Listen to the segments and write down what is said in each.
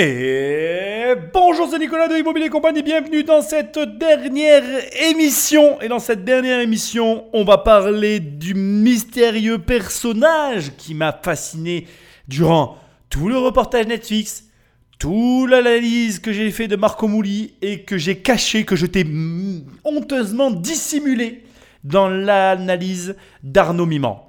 Et bonjour, c'est Nicolas de Immobilier Compagnie, bienvenue dans cette dernière émission. Et dans cette dernière émission, on va parler du mystérieux personnage qui m'a fasciné durant tout le reportage Netflix, toute l'analyse que j'ai fait de Marco Mouli et que j'ai caché, que je t'ai honteusement dissimulé dans l'analyse d'Arnaud Miman.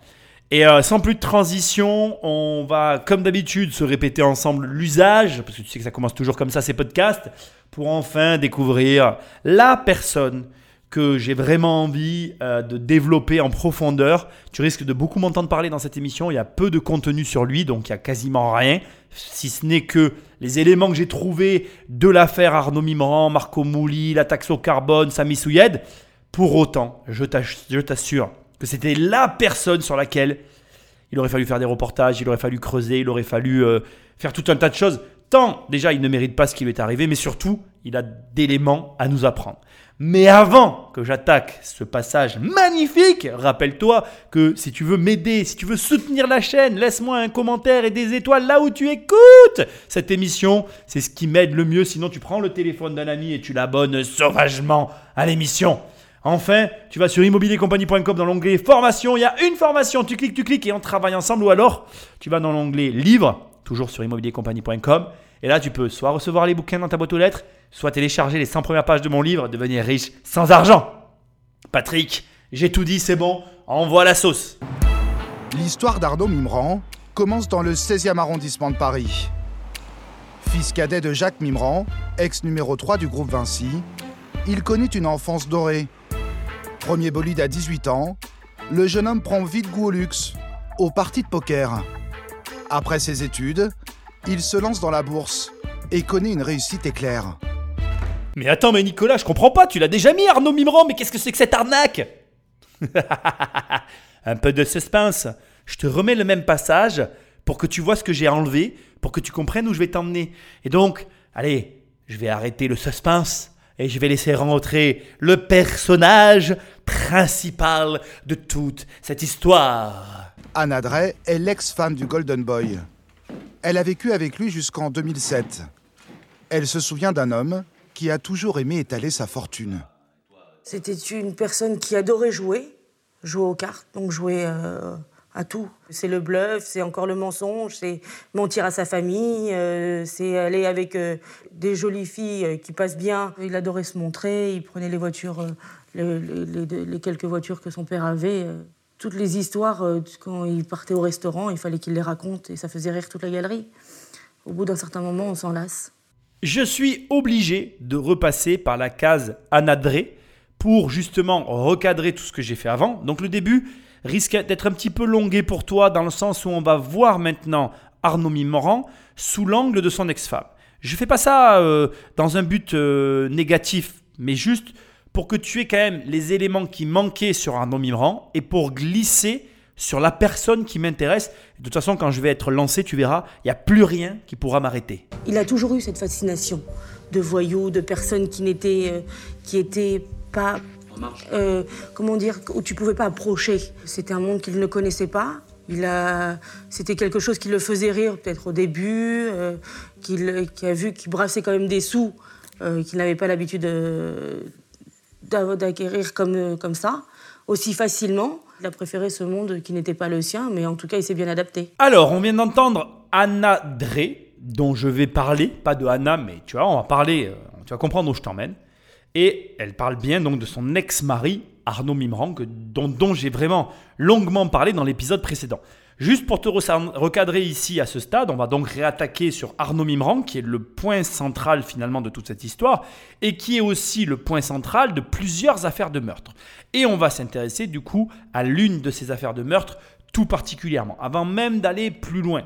Et euh, sans plus de transition, on va, comme d'habitude, se répéter ensemble l'usage, parce que tu sais que ça commence toujours comme ça, ces podcasts, pour enfin découvrir la personne que j'ai vraiment envie euh, de développer en profondeur. Tu risques de beaucoup m'entendre parler dans cette émission. Il y a peu de contenu sur lui, donc il n'y a quasiment rien, si ce n'est que les éléments que j'ai trouvés de l'affaire Arnaud Mimran, Marco Mouli, la taxe au carbone, Sami Souyed. Pour autant, je t'assure que c'était la personne sur laquelle il aurait fallu faire des reportages, il aurait fallu creuser, il aurait fallu euh, faire tout un tas de choses. Tant déjà il ne mérite pas ce qui lui est arrivé, mais surtout il a d'éléments à nous apprendre. Mais avant que j'attaque ce passage magnifique, rappelle-toi que si tu veux m'aider, si tu veux soutenir la chaîne, laisse-moi un commentaire et des étoiles là où tu écoutes cette émission. C'est ce qui m'aide le mieux. Sinon, tu prends le téléphone d'un ami et tu l'abonnes sauvagement à l'émission. Enfin, tu vas sur immobiliercompagnie.com dans l'onglet formation. Il y a une formation. Tu cliques, tu cliques et on travaille ensemble. Ou alors, tu vas dans l'onglet livre, toujours sur immobiliercompagnie.com. Et là, tu peux soit recevoir les bouquins dans ta boîte aux lettres, soit télécharger les 100 premières pages de mon livre, devenir riche sans argent. Patrick, j'ai tout dit, c'est bon. Envoie la sauce. L'histoire d'Arnaud Mimran commence dans le 16e arrondissement de Paris. Fils cadet de Jacques Mimran, ex numéro 3 du groupe Vinci, il connaît une enfance dorée Premier bolide à 18 ans, le jeune homme prend vite goût au luxe, au parti de poker. Après ses études, il se lance dans la bourse et connaît une réussite éclair. Mais attends, mais Nicolas, je comprends pas, tu l'as déjà mis Arnaud Mimran, mais qu'est-ce que c'est que cette arnaque? Un peu de suspense. Je te remets le même passage pour que tu vois ce que j'ai enlevé, pour que tu comprennes où je vais t'emmener. Et donc, allez, je vais arrêter le suspense et je vais laisser rentrer le personnage principal de toute cette histoire. Anna Drey est l'ex-femme du Golden Boy. Elle a vécu avec lui jusqu'en 2007. Elle se souvient d'un homme qui a toujours aimé étaler sa fortune. C'était une personne qui adorait jouer, jouer aux cartes, donc jouer euh, à tout. C'est le bluff, c'est encore le mensonge, c'est mentir à sa famille, euh, c'est aller avec euh, des jolies filles euh, qui passent bien. Il adorait se montrer, il prenait les voitures, les, quelques voitures que son père avait. toutes les histoires, quand il partait au restaurant, il fallait qu'il les raconte et ça faisait rire toute la galerie. Au bout d'un certain moment, on s'en lasse. Je suis obligé de repasser par la case anadré pour justement recadrer tout ce que j'ai fait avant. Donc le début, risque d'être un petit peu longué pour toi dans le sens où on va voir maintenant Arnaud Mimran sous l'angle de son ex-femme. Je ne fais pas ça euh, dans un but euh, négatif, mais juste pour que tu aies quand même les éléments qui manquaient sur Arnaud Mimran et pour glisser sur la personne qui m'intéresse. De toute façon, quand je vais être lancé, tu verras, il n'y a plus rien qui pourra m'arrêter. Il a toujours eu cette fascination de voyous, de personnes qui n'étaient euh, pas euh, comment dire, où tu pouvais pas approcher. C'était un monde qu'il ne connaissait pas. Il a, c'était quelque chose qui le faisait rire peut-être au début, euh, qu'il, a vu qu'il brassait quand même des sous euh, qu'il n'avait pas l'habitude d'acquérir comme, comme ça, aussi facilement. Il a préféré ce monde qui n'était pas le sien, mais en tout cas, il s'est bien adapté. Alors, on vient d'entendre Anna Drey, dont je vais parler, pas de Anna, mais tu vois, on va parler, tu vas comprendre où je t'emmène. Et elle parle bien donc de son ex-mari, Arnaud Mimran, dont, j'ai vraiment longuement parlé dans l'épisode précédent. Juste pour te recadrer ici à ce stade, on va donc réattaquer sur Arnaud Mimran, qui est le point central finalement de toute cette histoire, et qui est aussi le point central de plusieurs affaires de meurtre. Et on va s'intéresser du coup à l'une de ces affaires de meurtre tout particulièrement, avant même d'aller plus loin.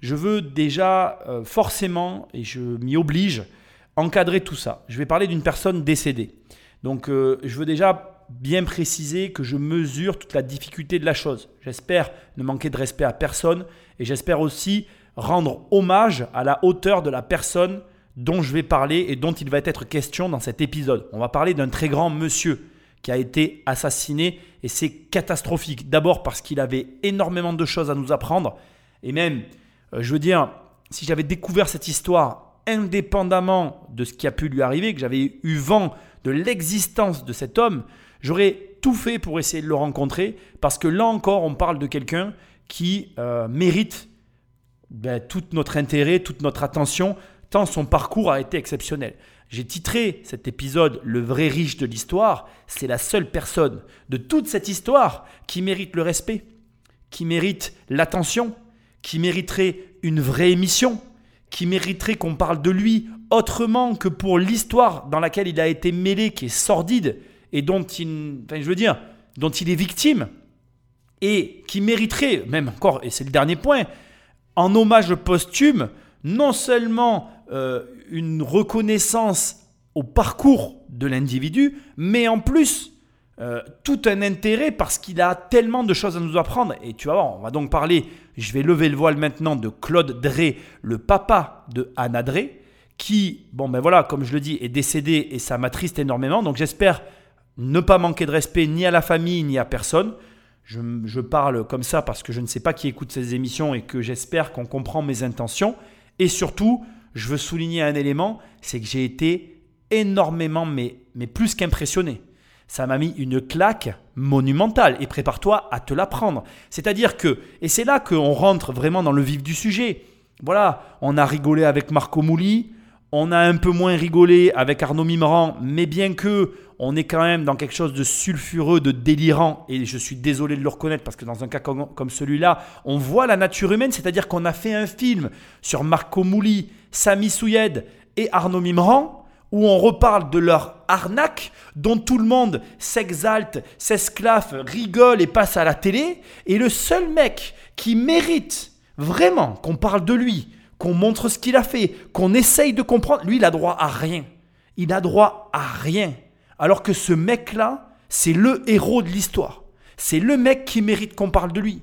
Je veux déjà euh, forcément, et je m'y oblige, encadrer tout ça. Je vais parler d'une personne décédée. Donc euh, je veux déjà bien préciser que je mesure toute la difficulté de la chose. J'espère ne manquer de respect à personne et j'espère aussi rendre hommage à la hauteur de la personne dont je vais parler et dont il va être question dans cet épisode. On va parler d'un très grand monsieur qui a été assassiné et c'est catastrophique. D'abord parce qu'il avait énormément de choses à nous apprendre et même, euh, je veux dire, si j'avais découvert cette histoire indépendamment de ce qui a pu lui arriver, que j'avais eu vent de l'existence de cet homme, j'aurais tout fait pour essayer de le rencontrer, parce que là encore, on parle de quelqu'un qui euh, mérite ben, tout notre intérêt, toute notre attention, tant son parcours a été exceptionnel. J'ai titré cet épisode Le vrai riche de l'histoire. C'est la seule personne de toute cette histoire qui mérite le respect, qui mérite l'attention, qui mériterait une vraie émission, qui mériterait qu'on parle de lui autrement que pour l'histoire dans laquelle il a été mêlé, qui est sordide et dont il, est victime, et qui mériterait, même encore, et c'est le dernier point, en hommage posthume, non seulement euh, une reconnaissance au parcours de l'individu, mais en plus euh, tout un intérêt parce qu'il a tellement de choses à nous apprendre. Et tu vas voir, on va donc parler, je vais lever le voile maintenant de Claude Drey, le papa de Anna Drey, qui, bon ben voilà, comme je le dis, est décédé et ça m'attriste énormément. Donc j'espère ne pas manquer de respect ni à la famille ni à personne. Je, je, parle comme ça parce que je ne sais pas qui écoute ces émissions et que j'espère qu'on comprend mes intentions. Et surtout, je veux souligner un élément, c'est que j'ai été énormément, mais, mais plus qu'impressionné. Ça m'a mis une claque monumentale et prépare-toi à te la prendre. C'est-à-dire que, et c'est là qu'on rentre vraiment dans le vif du sujet. Voilà, on a rigolé avec Marco Mouli, on a un peu moins rigolé avec Arnaud Mimran, mais bien que on est quand même dans quelque chose de sulfureux, de délirant, et je suis désolé de le reconnaître parce que dans un cas comme, celui-là, on voit la nature humaine, c'est-à-dire qu'on a fait un film sur Marco Mouli, Sami Souyed et Arnaud Mimran, où on reparle de leur arnaque, dont tout le monde s'exalte, s'esclaffe, rigole et passe à la télé, et le seul mec qui mérite vraiment qu'on parle de lui, qu'on montre ce qu'il a fait, qu'on essaye de comprendre, lui, il a droit à rien. Il a droit à rien. Alors que ce mec-là, c'est le héros de l'histoire. C'est le mec qui mérite qu'on parle de lui.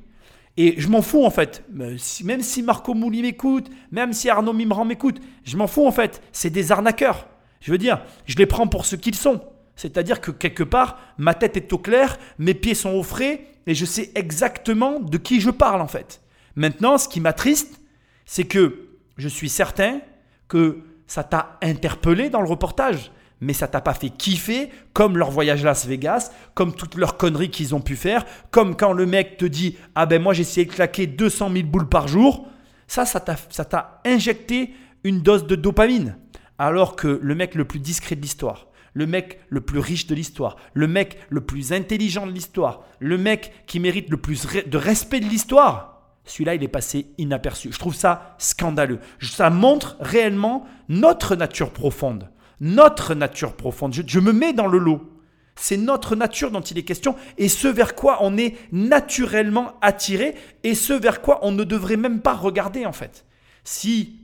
Et je m'en fous en fait. Même si Marco Mouli m'écoute, même si Arnaud Mimran m'écoute, je m'en fous en fait. C'est des arnaqueurs. Je veux dire, je les prends pour ce qu'ils sont. C'est-à-dire que quelque part, ma tête est au clair, mes pieds sont au frais, et je sais exactement de qui je parle en fait. Maintenant, ce qui m'attriste, c'est que je suis certain que ça t'a interpellé dans le reportage mais ça t'a pas fait kiffer comme leur voyage à Las Vegas, comme toutes leurs conneries qu'ils ont pu faire, comme quand le mec te dit Ah ben moi essayé de claquer 200 000 boules par jour. Ça, ça t'a injecté une dose de dopamine. Alors que le mec le plus discret de l'histoire, le mec le plus riche de l'histoire, le mec le plus intelligent de l'histoire, le mec qui mérite le plus de respect de l'histoire, celui-là, il est passé inaperçu. Je trouve ça scandaleux. Ça montre réellement notre nature profonde notre nature profonde. Je, me mets dans le lot. C'est notre nature dont il est question et ce vers quoi on est naturellement attiré et ce vers quoi on ne devrait même pas regarder en fait. Si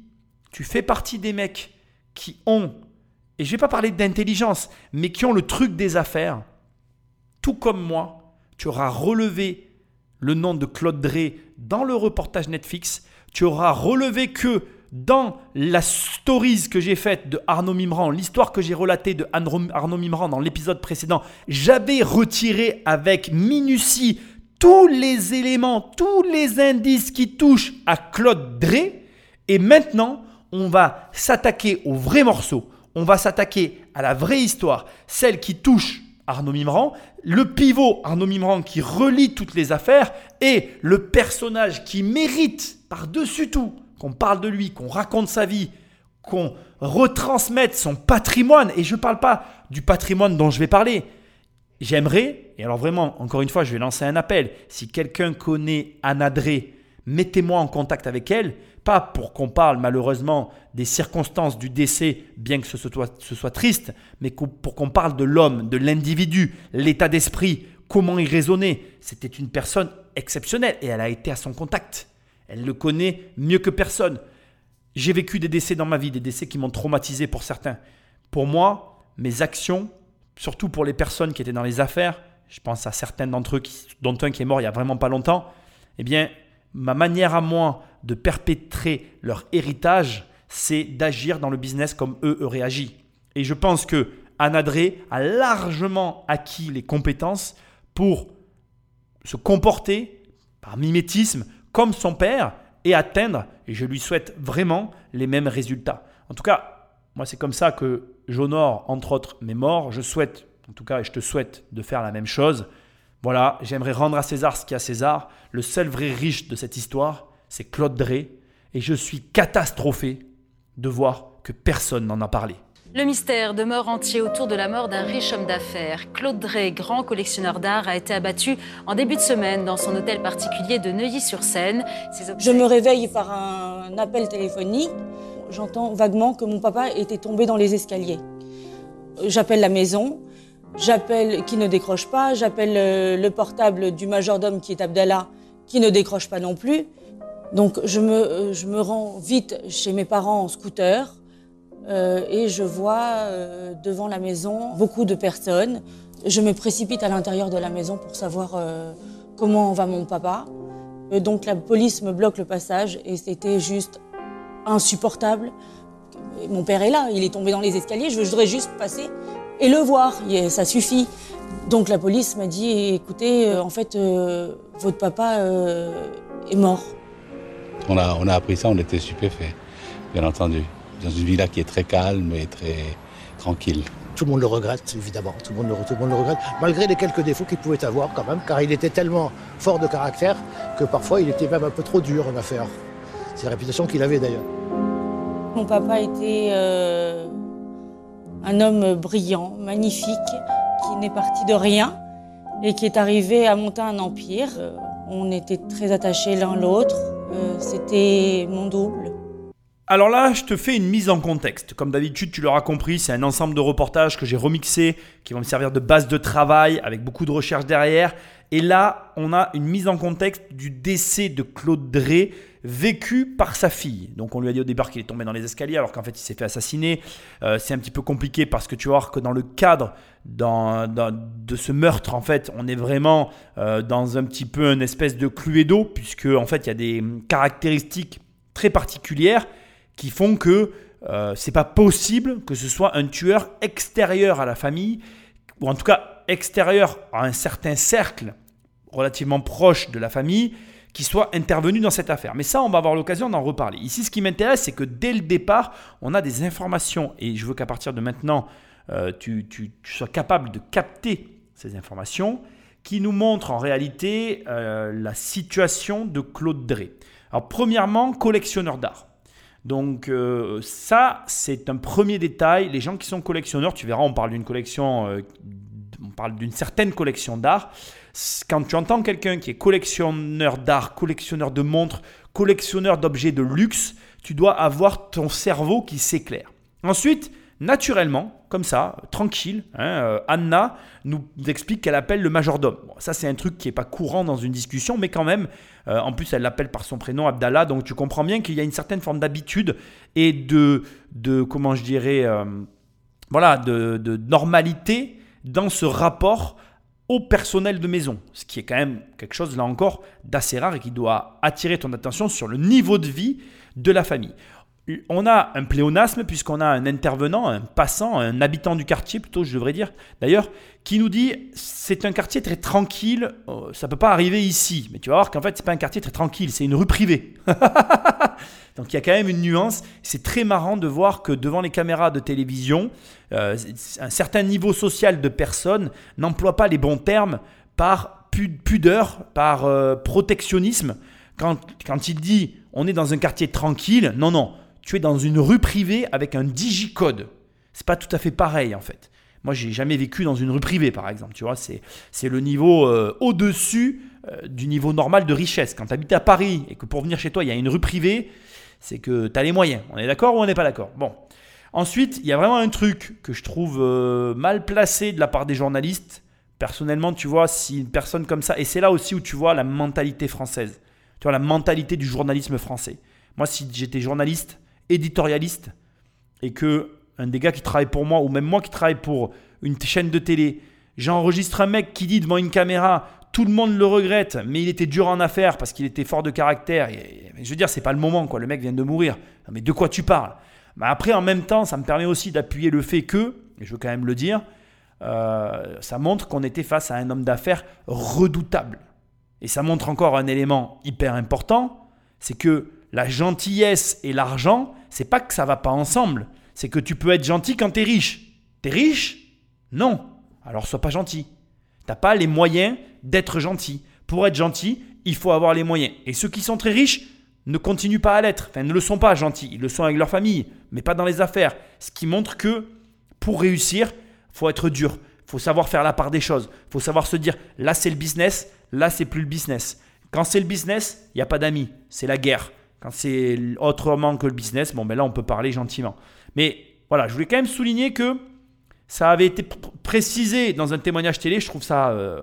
tu fais partie des mecs qui ont, et je vais pas parler d'intelligence, mais qui ont le truc des affaires, tout comme moi, tu auras relevé le nom de Claude Drey dans le reportage Netflix, tu auras relevé que dans la stories que j'ai faite de Arnaud Mimran, l'histoire que j'ai relatée de Arnaud Mimran dans l'épisode précédent, j'avais retiré avec minutie tous les éléments, tous les indices qui touchent à Claude Drey. Et maintenant, on va s'attaquer au vrai morceau. On va s'attaquer à la vraie histoire, celle qui touche Arnaud Mimran, le pivot Arnaud Mimran qui relie toutes les affaires et le personnage qui mérite par-dessus tout qu'on parle de lui, qu'on raconte sa vie, qu'on retransmette son patrimoine. Et je ne parle pas du patrimoine dont je vais parler. J'aimerais, et alors vraiment, encore une fois, je vais lancer un appel. Si quelqu'un connaît Anna Drey, mettez-moi en contact avec elle. Pas pour qu'on parle malheureusement des circonstances du décès, bien que ce soit, triste, mais pour qu'on parle de l'homme, de l'individu, l'état d'esprit, comment il raisonnait. C'était une personne exceptionnelle et elle a été à son contact. Elle le connaît mieux que personne. J'ai vécu des décès dans ma vie, des décès qui m'ont traumatisé pour certains. Pour moi, mes actions, surtout pour les personnes qui étaient dans les affaires, je pense à certains d'entre eux, dont un qui est mort il y a vraiment pas longtemps, eh bien, ma manière à moi de perpétrer leur héritage, c'est d'agir dans le business comme eux auraient agi. Et je pense que Anadré a largement acquis les compétences pour se comporter par mimétisme comme son père et atteindre, et je lui souhaite vraiment, les mêmes résultats. En tout cas, moi c'est comme ça que j'honore entre autres mes morts. Je souhaite, en tout cas, et je te souhaite de faire la même chose. Voilà, j'aimerais rendre à César ce qu'il y a à César. Le seul vrai riche de cette histoire, c'est Claude Drey. Et je suis catastrophé de voir que personne n'en a parlé. Le mystère demeure entier autour de la mort d'un riche homme d'affaires. Claude Drey, grand collectionneur d'art, a été abattu en début de semaine dans son hôtel particulier de Neuilly-sur-Seine. Je me réveille par un appel téléphonique. J'entends vaguement que mon papa était tombé dans les escaliers. J'appelle la maison, j'appelle qui ne décroche pas, j'appelle euh, le portable du majordome qui est Abdallah qui ne décroche pas non plus. Donc je me, euh, je me rends vite chez mes parents en scooter. Euh, et je vois euh, devant la maison beaucoup de personnes. Je me précipite à l'intérieur de la maison pour savoir comment va mon papa. donc la police me bloque le passage et c'était juste insupportable. Mon père est là, il est tombé dans les escaliers, je voudrais juste passer et le voir, ça suffit. Donc la police m'a dit, écoutez, en fait, votre papa est mort. On a, on a appris ça, on était stupéfaits, bien entendu dans une villa qui est très calme et très tranquille. Tout le monde le regrette, évidemment. Tout le monde le, tout le, monde le regrette, malgré les quelques défauts qu'il pouvait avoir quand même, car il était tellement fort de caractère que parfois il était même un peu trop dur en affaire. C'est la réputation qu'il avait d'ailleurs. Mon papa était euh, un homme brillant, magnifique, qui n'est parti de rien et qui est arrivé à monter un empire. Euh, on était très attachés l'un l'autre. Euh, c'était mon double. Alors là, je te fais une mise en contexte. Comme d'habitude, tu l'auras compris, c'est un ensemble de reportages que j'ai remixés, qui vont me servir de base de travail, avec beaucoup de recherches derrière. Et là, on a une mise en contexte du décès de Claude Drey, vécu par sa fille. Donc on lui a dit au départ qu'il est tombé dans les escaliers, alors qu'en fait il s'est fait assassiner. Euh, c'est un petit peu compliqué parce que tu voir que dans le cadre de ce meurtre, en fait, on est vraiment euh, dans un petit peu une espèce de cluedo, puisque en fait il y a des caractéristiques très particulières qui font que euh, c'est pas possible que ce soit un tueur extérieur à la famille, ou en tout cas extérieur à un certain cercle relativement proche de la famille, qui soit intervenu dans cette affaire. Mais ça, on va avoir l'occasion d'en reparler. Ici, ce qui m'intéresse, c'est que dès le départ, on a des informations, et je veux qu'à partir de maintenant, euh, tu, sois capable de capter ces informations, qui nous montrent en réalité euh, la situation de Claude Drey. Alors, premièrement, collectionneur d'art. Donc euh, ça, c'est un premier détail. Les gens qui sont collectionneurs, tu verras, on parle d'une collection, on parle d'une certaine collection d'art. Quand tu entends quelqu'un qui est collectionneur d'art, collectionneur de montres, collectionneur d'objets de luxe, tu dois avoir ton cerveau qui s'éclaire. Ensuite, naturellement, comme ça, tranquille, hein, euh, Anna nous explique qu'elle appelle le majordome. ça, c'est un truc qui n'est pas courant dans une discussion, mais quand même, euh, en plus, elle l'appelle par son prénom, Abdallah, donc tu comprends bien qu'il y a une certaine forme d'habitude et de, de, comment je dirais, euh, voilà, de, de normalité dans ce rapport au personnel de maison, ce qui est quand même quelque chose, là encore, d'assez rare et qui doit attirer ton attention sur le niveau de vie de la famille on a un pléonasme puisqu'on a un intervenant, un passant, un habitant du quartier plutôt, je devrais dire, d'ailleurs, qui nous dit c'est un quartier très tranquille, euh, ça peut pas arriver ici. Mais tu vas voir qu'en fait, c'est pas un quartier très tranquille, c'est une rue privée. Donc il y a quand même une nuance. C'est très marrant de voir que devant les caméras de télévision, euh, un certain niveau social de personnes n'emploie pas les bons termes par pudeur, par euh, protectionnisme. Quand, quand il dit on est dans un quartier tranquille, non, non tu es dans une rue privée avec un digicode. C'est pas tout à fait pareil en fait. Moi, j'ai jamais vécu dans une rue privée, par exemple. Tu vois, c'est, c'est le niveau euh, au-dessus euh, du niveau normal de richesse. Quand tu habites à Paris et que pour venir chez toi, il y a une rue privée, c'est que tu as les moyens. On est d'accord ou on n'est pas d'accord? Bon. Ensuite, il y a vraiment un truc que je trouve euh, mal placé de la part des journalistes. Personnellement, tu vois, si une personne comme ça, et c'est là aussi où tu vois la mentalité française, tu vois, la mentalité du journalisme français. Moi, si j'étais journaliste, éditorialiste et que un des gars qui travaille pour moi, ou même moi qui travaille pour une chaîne de télé, j'enregistre un mec qui dit devant une caméra, tout le monde le regrette, mais il était dur en affaires parce qu'il était fort de caractère. Je veux dire, c'est pas le moment, quoi. Le mec vient de mourir. Mais de quoi tu parles? Mais Après, en même temps, ça me permet aussi d'appuyer le fait que, et je veux quand même le dire, euh, ça montre qu'on était face à un homme d'affaires redoutable. Et ça montre encore un élément hyper important, c'est que la gentillesse et l'argent, c'est pas que ça va pas ensemble. C'est que tu peux être gentil quand tu es riche. T'es riche? Non. Alors sois pas gentil. T'as pas les moyens d'être gentil. Pour être gentil, il faut avoir les moyens. Et ceux qui sont très riches ne continuent pas à l'être. Enfin, ne le sont pas gentils. Ils le sont avec leur famille, mais pas dans les affaires. Ce qui montre que pour réussir, faut être dur. faut savoir faire la part des choses. faut savoir se dire là c'est le business, là c'est plus le business. Quand c'est le business, il n'y a pas d'amis, c'est la guerre. Quand c'est autrement que le business, bon ben là on peut parler gentiment. Mais voilà, je voulais quand même souligner que ça avait été précisé dans un témoignage télé. Je trouve ça euh,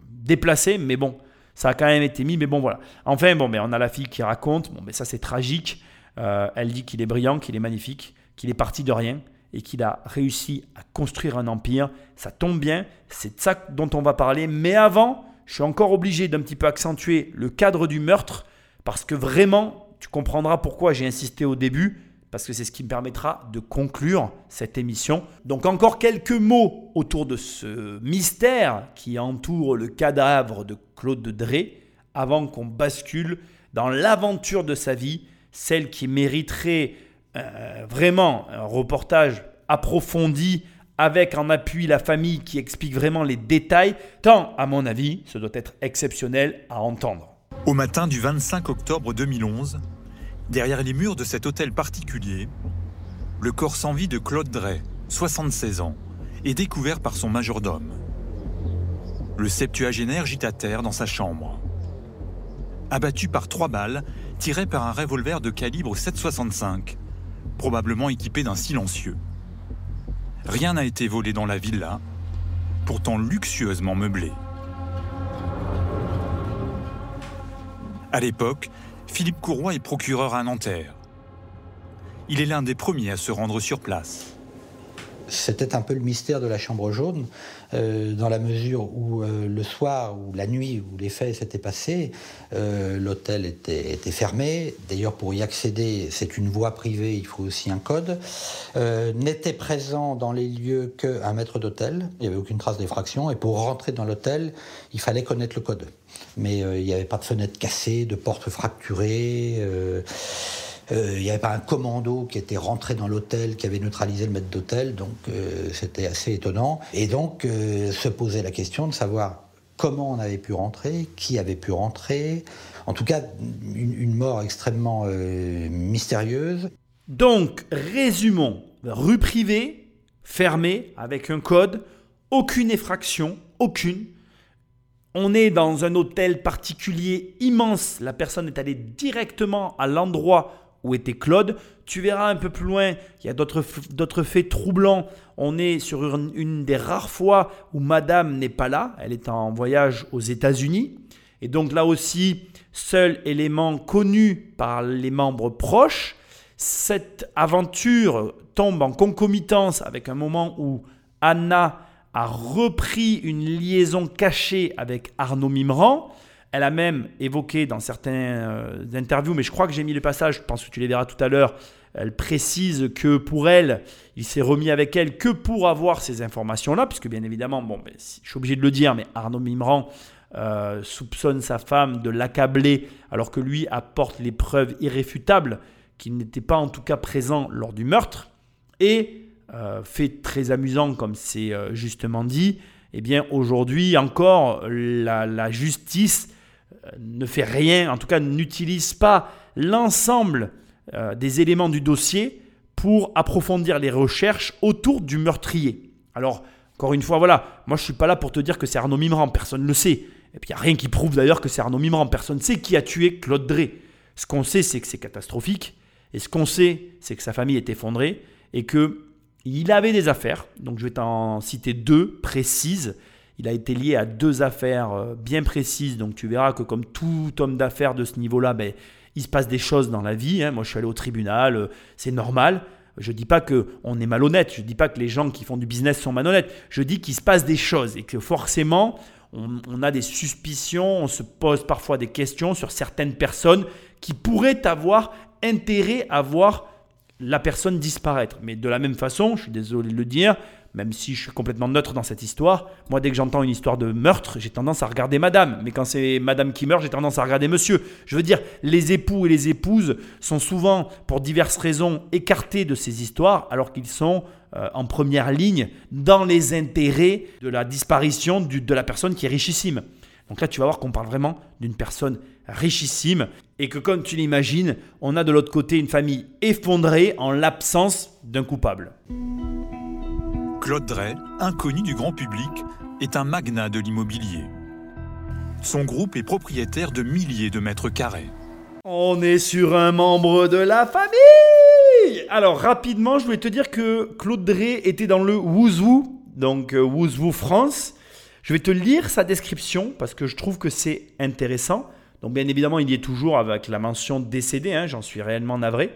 déplacé, mais bon, ça a quand même été mis. Mais bon, voilà. Enfin, bon, mais on a la fille qui raconte. Bon, mais ça, c'est tragique. Euh, elle dit qu'il est brillant, qu'il est magnifique, qu'il est parti de rien et qu'il a réussi à construire un empire. Ça tombe bien, c'est de ça dont on va parler. Mais avant, je suis encore obligé d'un petit peu accentuer le cadre du meurtre parce que vraiment, tu comprendras pourquoi j'ai insisté au début parce que c'est ce qui me permettra de conclure cette émission. Donc encore quelques mots autour de ce mystère qui entoure le cadavre de Claude de Drey avant qu'on bascule dans l'aventure de sa vie, celle qui mériterait euh, vraiment un reportage approfondi avec en appui la famille qui explique vraiment les détails, tant à mon avis, ce doit être exceptionnel à entendre. Au matin du 25 octobre 2011, Derrière les murs de cet hôtel particulier, le corps sans vie de Claude Drey, 76 ans, est découvert par son majordome. Le septuagénaire gît à terre dans sa chambre. Abattu par trois balles tirées par un revolver de calibre 7,65, probablement équipé d'un silencieux. Rien n'a été volé dans la villa, pourtant luxueusement meublée. À l'époque, Philippe Courroy est procureur à Nanterre. Il est l'un des premiers à se rendre sur place. C'était un peu le mystère de la chambre jaune, euh, dans la mesure où euh, le soir ou la nuit où les faits s'étaient passés, euh, l'hôtel était, fermé. D'ailleurs, pour y accéder, c'est une voie privée, il faut aussi un code. N'était présent dans les lieux qu'un maître d'hôtel, il n'y avait aucune trace d'effraction, et pour rentrer dans l'hôtel, il fallait connaître le code. Mais il n'y avait pas de fenêtre cassée, de porte fracturée. Euh, il n'y avait pas un commando qui était rentré dans l'hôtel, qui avait neutralisé le maître d'hôtel, donc euh, c'était assez étonnant. Et donc euh, se posait la question de savoir comment on avait pu rentrer, qui avait pu rentrer. En tout cas, une, mort extrêmement mystérieuse. Donc, résumons. Rue privée, fermée, avec un code, aucune effraction, aucune. On est dans un hôtel particulier immense. La personne est allée directement à l'endroit où était Claude. Tu verras un peu plus loin, il y a d'autres faits troublants. On est sur une, des rares fois où Madame n'est pas là. Elle est en voyage aux États-Unis. Et donc là aussi, seul élément connu par les membres proches. Cette aventure tombe en concomitance avec un moment où Anna a repris une liaison cachée avec Arnaud Mimran. Elle a même évoqué dans certaines euh, interviews, mais je crois que j'ai mis le passage, je pense que tu les verras tout à l'heure, elle précise que pour elle, il s'est remis avec elle que pour avoir ces informations-là, puisque bien évidemment, bon, ben, je suis obligé de le dire, mais Arnaud Mimran euh, soupçonne sa femme de l'accabler, alors que lui apporte les preuves irréfutables qu'il n'était pas en tout cas présent lors du meurtre. Et, euh, fait très amusant comme c'est justement dit, eh bien aujourd'hui encore, la, justice ne fait rien, en tout cas n'utilise pas l'ensemble euh, des éléments du dossier pour approfondir les recherches autour du meurtrier. Alors, encore une fois, voilà, moi je suis pas là pour te dire que c'est Arnaud Mimran, personne ne le sait. Et puis il n'y a rien qui prouve d'ailleurs que c'est Arnaud Mimran, personne ne sait qui a tué Claude Drey. Ce qu'on sait, c'est que c'est catastrophique, et ce qu'on sait, c'est que sa famille est effondrée, et qu'il avait des affaires, donc je vais t'en citer deux précises, il a été lié à deux affaires euh, bien précises. Donc tu verras que comme tout homme d'affaires de ce niveau-là, ben, il se passe des choses dans la vie. Hein. Moi, je suis allé au tribunal, euh, c'est normal. Je ne dis pas qu'on est malhonnête, je ne dis pas que les gens qui font du business sont malhonnêtes. Je dis qu'il se passe des choses et que forcément, on, on, a des suspicions, on se pose parfois des questions sur certaines personnes qui pourraient avoir intérêt à voir la personne disparaître. Mais de la même façon, je suis désolé de le dire, même si je suis complètement neutre dans cette histoire. Moi, dès que j'entends une histoire de meurtre, j'ai tendance à regarder madame. Mais quand c'est madame qui meurt, j'ai tendance à regarder monsieur. Je veux dire, les époux et les épouses sont souvent, pour diverses raisons, écartés de ces histoires, alors qu'ils sont euh, en première ligne dans les intérêts de la disparition de la personne qui est richissime. Donc là, tu vas voir qu'on parle vraiment d'une personne richissime et que comme tu l'imagines, on a de l'autre côté une famille effondrée en l'absence d'un coupable. Claude Drey, inconnu du grand public, est un magnat de l'immobilier. Son groupe est propriétaire de milliers de mètres carrés. On est sur un membre de la famille Alors rapidement, je voulais te dire que Claude Drey était dans le Wouzou, donc euh, Wouzou France. Je vais te lire sa description parce que je trouve que c'est intéressant. Bien évidemment, il y est toujours avec la mention décédé, hein, j'en suis réellement navré.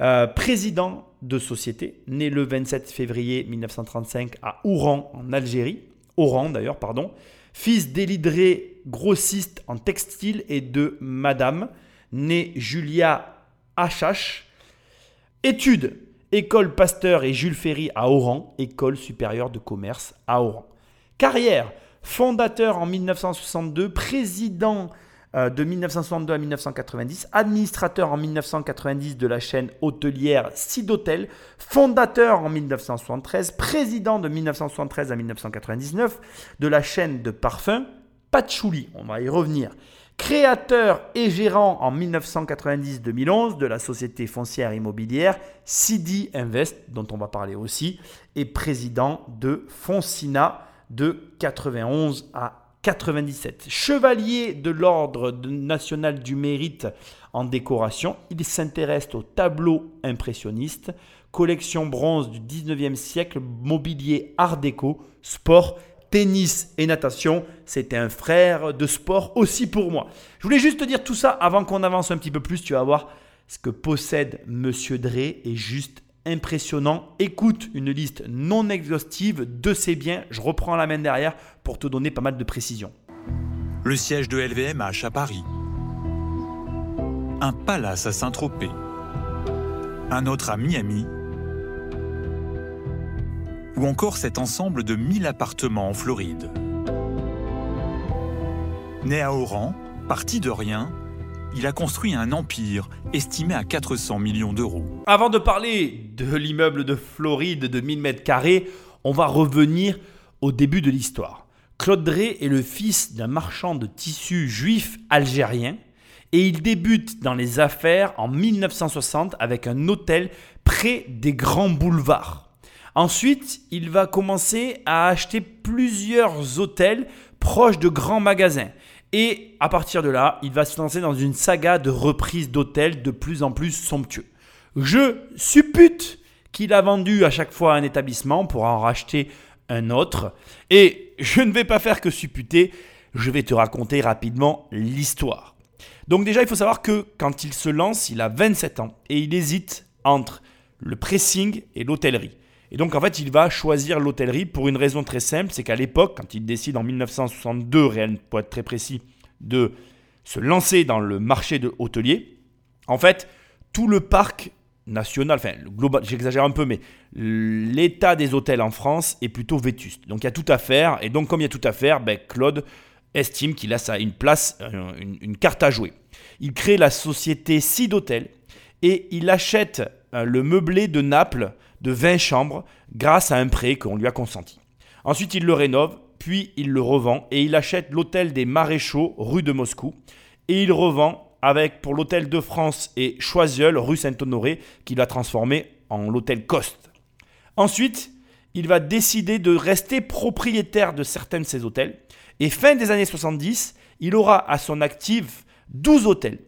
Euh, président de société, né le 27 février 1935 à Oran en Algérie. Oran d'ailleurs, pardon. Fils d'Élidré, grossiste en textile et de Madame, née Julia Achache. Études, école Pasteur et Jules Ferry à Oran, école supérieure de commerce à Oran. Carrière, fondateur en 1962, président de 1962 à 1990, administrateur en 1990 de la chaîne hôtelière Sidotel, fondateur en 1973, président de 1973 à 1999 de la chaîne de parfums Patchouli, on va y revenir, créateur et gérant en 1990-2011 de la société foncière immobilière Sidi Invest, dont on va parler aussi, et président de Foncina de 91 à 97. Chevalier de l'Ordre national du mérite en décoration, il s'intéresse aux tableaux impressionnistes, collection bronze du 19e siècle, mobilier art déco, sport, tennis et natation. C'était un frère de sport aussi pour moi. Je voulais juste te dire tout ça avant qu'on avance un petit peu plus. Tu vas voir ce que possède Monsieur Drey est juste impressionnant. Écoute une liste non exhaustive de ses biens. Je reprends la main derrière pour te donner pas mal de précisions. Le siège de LVMH à Paris. Un palace à Saint-Tropez. Un autre à Miami. Ou encore cet ensemble de 1000 appartements en Floride. Né à Oran, parti de rien, il a construit un empire estimé à 400 millions d'euros. Avant de parler de l'immeuble de Floride de 1000 mètres carrés, on va revenir au début de l'histoire. Claude Drey est le fils d'un marchand de tissus juif algérien et il débute dans les affaires en 1960 avec un hôtel près des grands boulevards. Ensuite, il va commencer à acheter plusieurs hôtels proches de grands magasins. Et à partir de là, il va se lancer dans une saga de reprises d'hôtels de plus en plus somptueux. Je suppute qu'il a vendu à chaque fois un établissement pour en racheter un autre. Et je ne vais pas faire que supputer, je vais te raconter rapidement l'histoire. Donc déjà, il faut savoir que quand il se lance, il a 27 ans et il hésite entre le pressing et l'hôtellerie. Et donc en fait, il va choisir l'hôtellerie pour une raison très simple, c'est qu'à l'époque, quand il décide en 1962, pour être très précis, de se lancer dans le marché de hôtelier, en fait, tout le parc national, enfin global, j'exagère un peu, mais l'état des hôtels en France est plutôt vétuste. Donc il y a tout à faire, et donc comme il y a tout à faire, ben, Claude estime qu'il a ça, une place, euh, une, carte à jouer. Il crée la société Hôtel et il achète euh, le meublé de Naples de 20 chambres grâce à un prêt qu'on lui a consenti. Ensuite, il le rénove, puis il le revend et il achète l'hôtel des Maréchaux rue de Moscou et il revend avec pour l'hôtel de France et Choiseul rue Saint-Honoré qu'il a transformé en l'hôtel Coste. Ensuite, il va décider de rester propriétaire de certains de ces hôtels et fin des années 70, il aura à son actif 12 hôtels.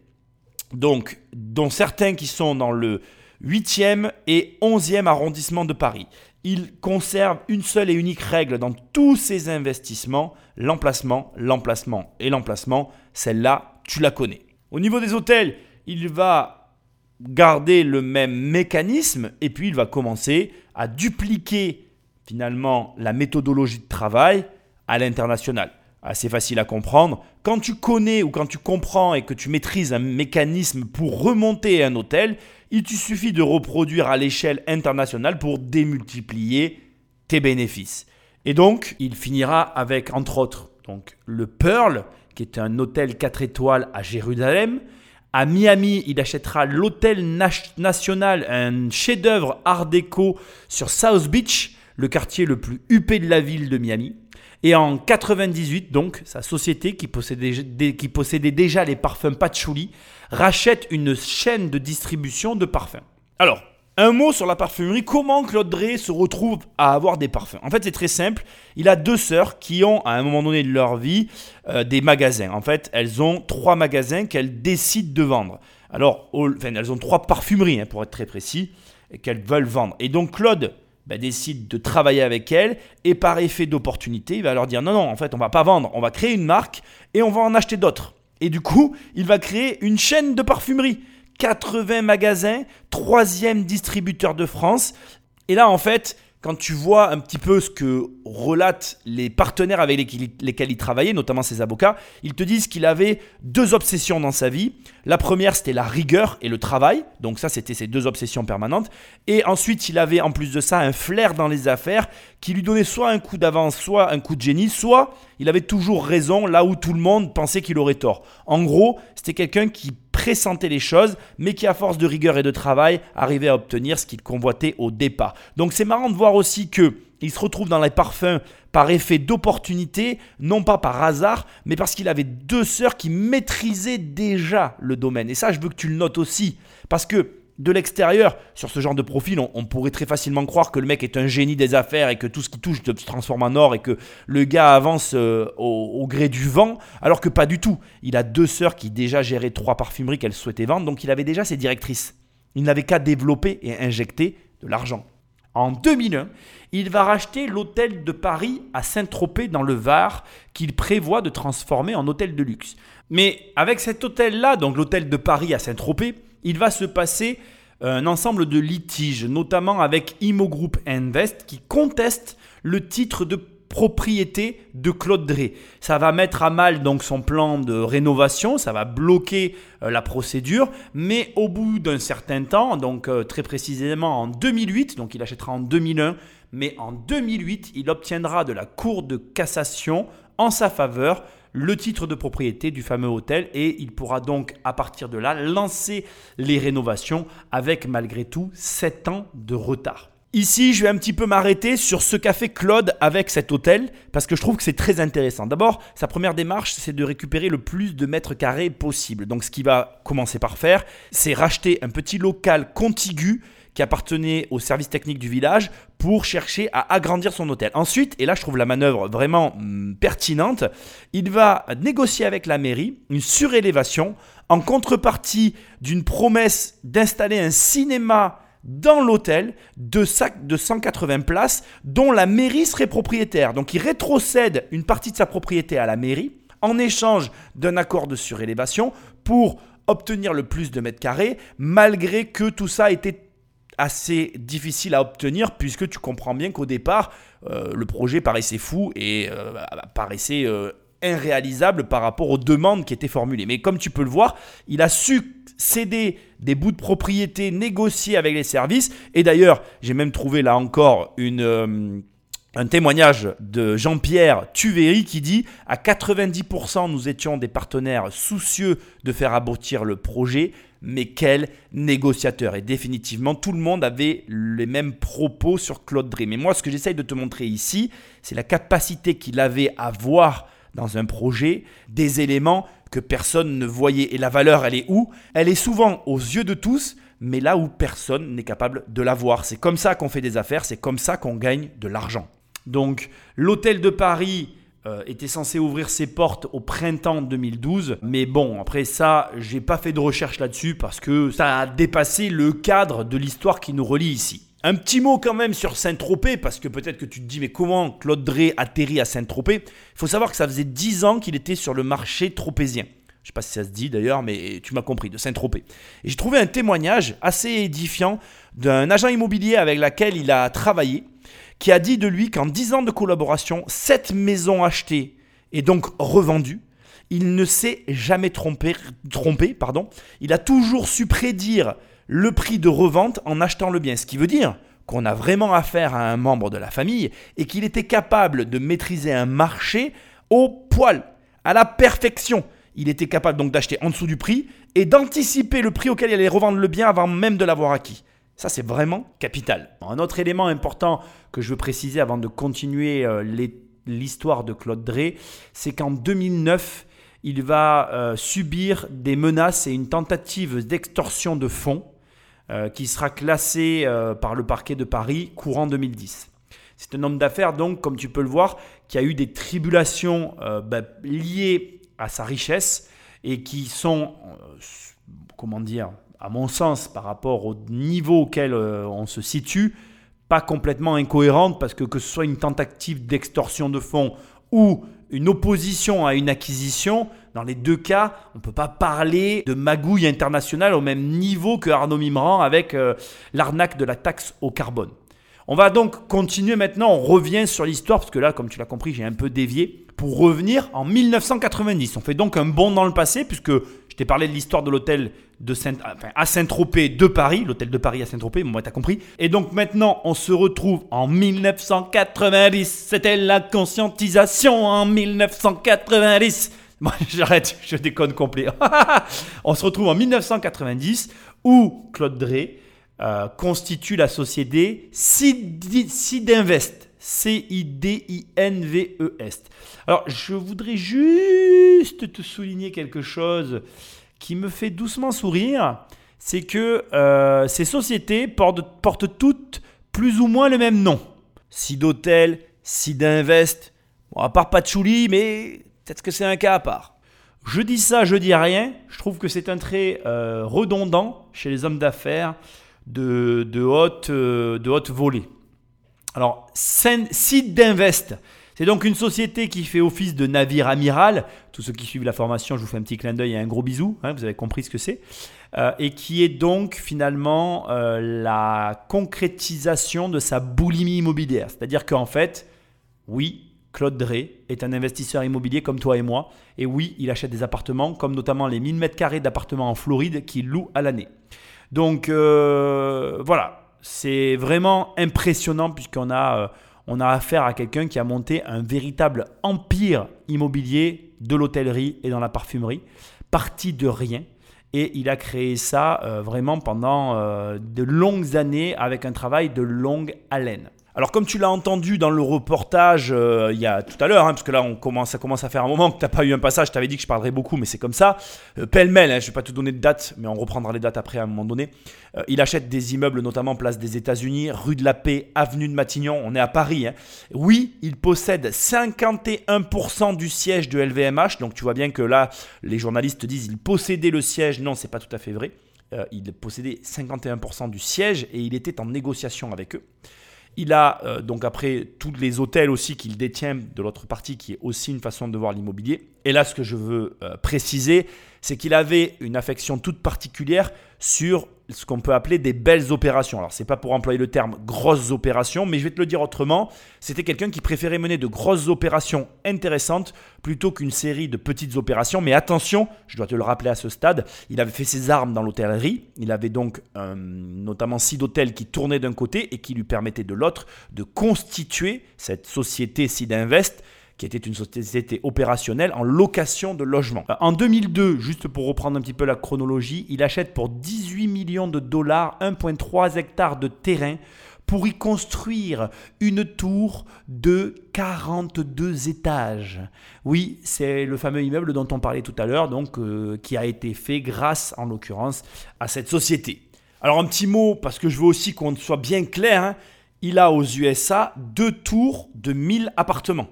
Dont certains qui sont dans le 8e et 11e arrondissement de Paris. Il conserve une seule et unique règle dans tous ses investissements, l'emplacement, l'emplacement et l'emplacement. Celle-là, tu la connais. Au niveau des hôtels, il va garder le même mécanisme et puis il va commencer à dupliquer finalement la méthodologie de travail à l'international assez facile à comprendre. Quand tu connais ou quand tu comprends et que tu maîtrises un mécanisme pour remonter un hôtel, il te suffit de reproduire à l'échelle internationale pour démultiplier tes bénéfices. Et donc, il finira avec, entre autres, donc, le Pearl, qui est un hôtel 4 étoiles à Jérusalem. À Miami, il achètera l'hôtel national, un chef-d'œuvre art déco sur South Beach, le quartier le plus huppé de la ville de Miami. Et en 98, donc, sa société possédait, qui possédait déjà les parfums Patchouli rachète une chaîne de distribution de parfums. Alors, un mot sur la parfumerie. Comment Claude Drey se retrouve à avoir des parfums? En fait, c'est très simple. Il a deux sœurs qui ont, à un moment donné de leur vie, euh, des magasins. En fait, elles ont trois magasins qu'elles décident de vendre. Alors, enfin, elles ont trois parfumeries, hein, pour être très précis, qu'elles veulent vendre. Et donc, Claude bah, décide de travailler avec elles et par effet d'opportunité, il va leur dire non, non, en fait, on va pas vendre, on va créer une marque et on va en acheter d'autres. Et du coup, il va créer une chaîne de parfumerie. 80 magasins, troisième distributeur de France. Et là, en fait, quand tu vois un petit peu ce que relatent les partenaires avec lesquels il travaillait, notamment ses avocats, ils te disent qu'il avait deux obsessions dans sa vie. La première, c'était la rigueur et le travail. Donc ça, c'était ses deux obsessions permanentes. Et ensuite, il avait en plus de ça un flair dans les affaires qui lui donnait soit un coup d'avance, soit un coup de génie, soit il avait toujours raison là où tout le monde pensait qu'il aurait tort. En gros, c'était quelqu'un qui pressentait les choses, mais qui à force de rigueur et de travail arrivait à obtenir ce qu'il convoitait au départ. Donc c'est marrant de voir aussi que il se retrouve dans les parfums par effet d'opportunité, non pas par hasard, mais parce qu'il avait deux sœurs qui maîtrisaient déjà le domaine. Et ça, je veux que tu le notes aussi, parce que de l'extérieur, sur ce genre de profil, on, pourrait très facilement croire que le mec est un génie des affaires et que tout ce qui touche se transforme en or et que le gars avance euh, au, gré du vent, alors que pas du tout. Il a deux sœurs qui déjà géraient trois parfumeries qu'elles souhaitaient vendre, donc il avait déjà ses directrices. Il n'avait qu'à développer et injecter de l'argent. En 2001, il va racheter l'hôtel de Paris à Saint-Tropez dans le Var qu'il prévoit de transformer en hôtel de luxe. Mais avec cet hôtel-là, donc l'hôtel de Paris à Saint-Tropez, il va se passer euh, un ensemble de litiges, notamment avec Imo Group Invest, qui conteste le titre de propriété de Claude Drey. Ça va mettre à mal donc son plan de rénovation, ça va bloquer euh, la procédure, mais au bout d'un certain temps, donc euh, très précisément en 2008, donc il achètera en 2001, mais en 2008, il obtiendra de la Cour de cassation en sa faveur le titre de propriété du fameux hôtel et il pourra donc à partir de là lancer les rénovations avec malgré tout 7 ans de retard. Ici, je vais un petit peu m'arrêter sur ce qu'a fait Claude avec cet hôtel, parce que je trouve que c'est très intéressant. D'abord, sa première démarche, c'est de récupérer le plus de mètres carrés possible. Donc, ce qu'il va commencer par faire, c'est racheter un petit local contigu qui appartenait au service technique du village pour chercher à agrandir son hôtel. Ensuite, et là je trouve la manœuvre vraiment hum, pertinente, il va négocier avec la mairie une surélévation en contrepartie d'une promesse d'installer un cinéma dans l'hôtel de, de 180 places dont la mairie serait propriétaire. Donc il rétrocède une partie de sa propriété à la mairie en échange d'un accord de surélévation pour obtenir le plus de mètres carrés malgré que tout ça était assez difficile à obtenir puisque tu comprends bien qu'au départ, euh, le projet paraissait fou et euh, paraissait euh, irréalisable par rapport aux demandes qui étaient formulées. Mais comme tu peux le voir, il a su céder des bouts de propriété, négocier avec les services. Et d'ailleurs, j'ai même trouvé là encore une un témoignage de Jean-Pierre Tuvéry qui dit à 90% nous étions des partenaires soucieux de faire aboutir le projet, mais quel négociateur? Et définitivement, tout le monde avait les mêmes propos sur Claude Drey. Mais moi, ce que j'essaye de te montrer ici, c'est la capacité qu'il avait à voir dans un projet des éléments que personne ne voyait. Et la valeur, elle est où? Elle est souvent aux yeux de tous, mais là où personne n'est capable de la voir. C'est comme ça qu'on fait des affaires, c'est comme ça qu'on gagne de l'argent. Donc l'hôtel de Paris euh, était censé ouvrir ses portes au printemps 2012. Mais bon, après ça, j'ai pas fait de recherche là-dessus parce que ça a dépassé le cadre de l'histoire qui nous relie ici. Un petit mot quand même sur Saint-Tropez, parce que peut-être que tu te dis, mais comment Claude Drey atterrit à Saint-Tropez? Il faut savoir que ça faisait 10 ans qu'il était sur le marché tropézien. Je sais pas si ça se dit d'ailleurs, mais tu m'as compris, de Saint-Tropez. Et j'ai trouvé un témoignage assez édifiant d'un agent immobilier avec lequel il a travaillé, qui a dit de lui qu'en 10 ans de collaboration, 7 maisons achetées et donc revendues, il ne s'est jamais trompé, trompé pardon. il a toujours su prédire le prix de revente en achetant le bien. Ce qui veut dire qu'on a vraiment affaire à un membre de la famille et qu'il était capable de maîtriser un marché au poil, à la perfection. Il était capable donc d'acheter en dessous du prix et d'anticiper le prix auquel il allait revendre le bien avant même de l'avoir acquis. Ça, c'est vraiment capital. Un autre élément important que je veux préciser avant de continuer euh, l'histoire de Claude Drey, c'est qu'en 2009, il va euh, subir des menaces et une tentative d'extorsion de fonds euh, qui sera classée par le parquet de Paris courant 2010. C'est un homme d'affaires, donc, comme tu peux le voir, qui a eu des tribulations ben, liées à sa richesse et qui sont, comment dire, à mon sens, par rapport au niveau auquel euh, on se situe, pas complètement incohérente parce que que ce soit une tentative d'extorsion de fonds ou une opposition à une acquisition, dans les deux cas, on ne peut pas parler de magouille internationale au même niveau que Arnaud Mimran avec euh, l'arnaque de la taxe au carbone. On va donc continuer maintenant, on revient sur l'histoire, parce que là, comme tu l'as compris, j'ai un peu dévié, pour revenir en 1990. On fait donc un bond dans le passé, puisque t'ai parlé de l'histoire de l'hôtel de à Saint-Tropez de Paris, l'hôtel de Paris à Saint-Tropez, moi t'as compris. Et donc maintenant, on se retrouve en 1990. C'était la conscientisation en 1990. Moi, j'arrête, je déconne complet. on se retrouve en 1990 où Claude Drey euh, constitue la société Sidinvest. C-I-D-I-N-V-E-S. Alors, je voudrais juste te souligner quelque chose qui me fait doucement sourire. C'est que euh, ces sociétés portent, toutes plus ou moins le même nom. Sidhotel, Sidinvest, bon, à part Patchouli, mais peut-être que c'est un cas à part. Je dis ça, je dis rien. Je trouve que c'est un trait euh, redondant chez les hommes d'affaires de, euh, de haute volée. Alors, Site d'Invest, c'est donc une société qui fait office de navire amiral. Tous ceux qui suivent la formation, je vous fais un petit clin d'œil et un gros bisou, hein, vous avez compris ce que c'est. Euh, et qui est donc finalement euh, la concrétisation de sa boulimie immobilière. C'est-à-dire qu'en fait, oui, Claude Drey est un investisseur immobilier comme toi et moi. Et oui, il achète des appartements, comme notamment les 1000 m2 d'appartements en Floride qu'il loue à l'année. Donc euh, voilà, c'est vraiment impressionnant puisqu'on a, euh, on a affaire à quelqu'un qui a monté un véritable empire immobilier de l'hôtellerie et dans la parfumerie, parti de rien. Et il a créé ça euh, vraiment pendant de longues années avec un travail de longue haleine. Alors comme tu l'as entendu dans le reportage euh, il y a tout à l'heure, hein, parce que là on commence, ça commence à faire un moment que tu n'as pas eu un passage, je t'avais dit que je parlerais beaucoup, mais c'est comme ça. Euh, pêle-mêle, hein, je vais pas te donner de date, mais on reprendra les dates après à un moment donné. Euh, il achète des immeubles, notamment place des États-Unis, rue de la Paix, avenue de Matignon, on est à Paris. Hein. Oui, il possède 51% du siège de LVMH, donc tu vois bien que là, les journalistes disent il possédait le siège, non, c'est pas tout à fait vrai. il possédait 51% du siège et il était en négociation avec eux. Il a euh, donc après tous les hôtels aussi qu'il détient de l'autre partie, qui est aussi une façon de voir l'immobilier. Et là, ce que je veux euh, préciser, c'est qu'il avait une affection toute particulière sur ce qu'on peut appeler des belles opérations. Alors, c'est pas pour employer le terme grosses opérations, mais je vais te le dire autrement. C'était quelqu'un qui préférait mener de grosses opérations intéressantes plutôt qu'une série de petites opérations. Mais attention, je dois te le rappeler à ce stade, il avait fait ses armes dans l'hôtellerie. Il avait donc notamment six hôtels qui tournaient d'un côté et qui lui permettaient de l'autre de constituer cette société Sidinvest qui était une société opérationnelle en location de logement. Euh, en 2002, juste pour reprendre un petit peu la chronologie, il achète pour 18 millions de dollars 1,3 hectares de terrain pour y construire une tour de 42 étages. Oui, c'est le fameux immeuble dont on parlait tout à l'heure, donc euh, qui a été fait grâce, en l'occurrence, à cette société. Alors un petit mot, parce que je veux aussi qu'on soit bien clair, hein, il a aux USA deux tours de 1000 appartements.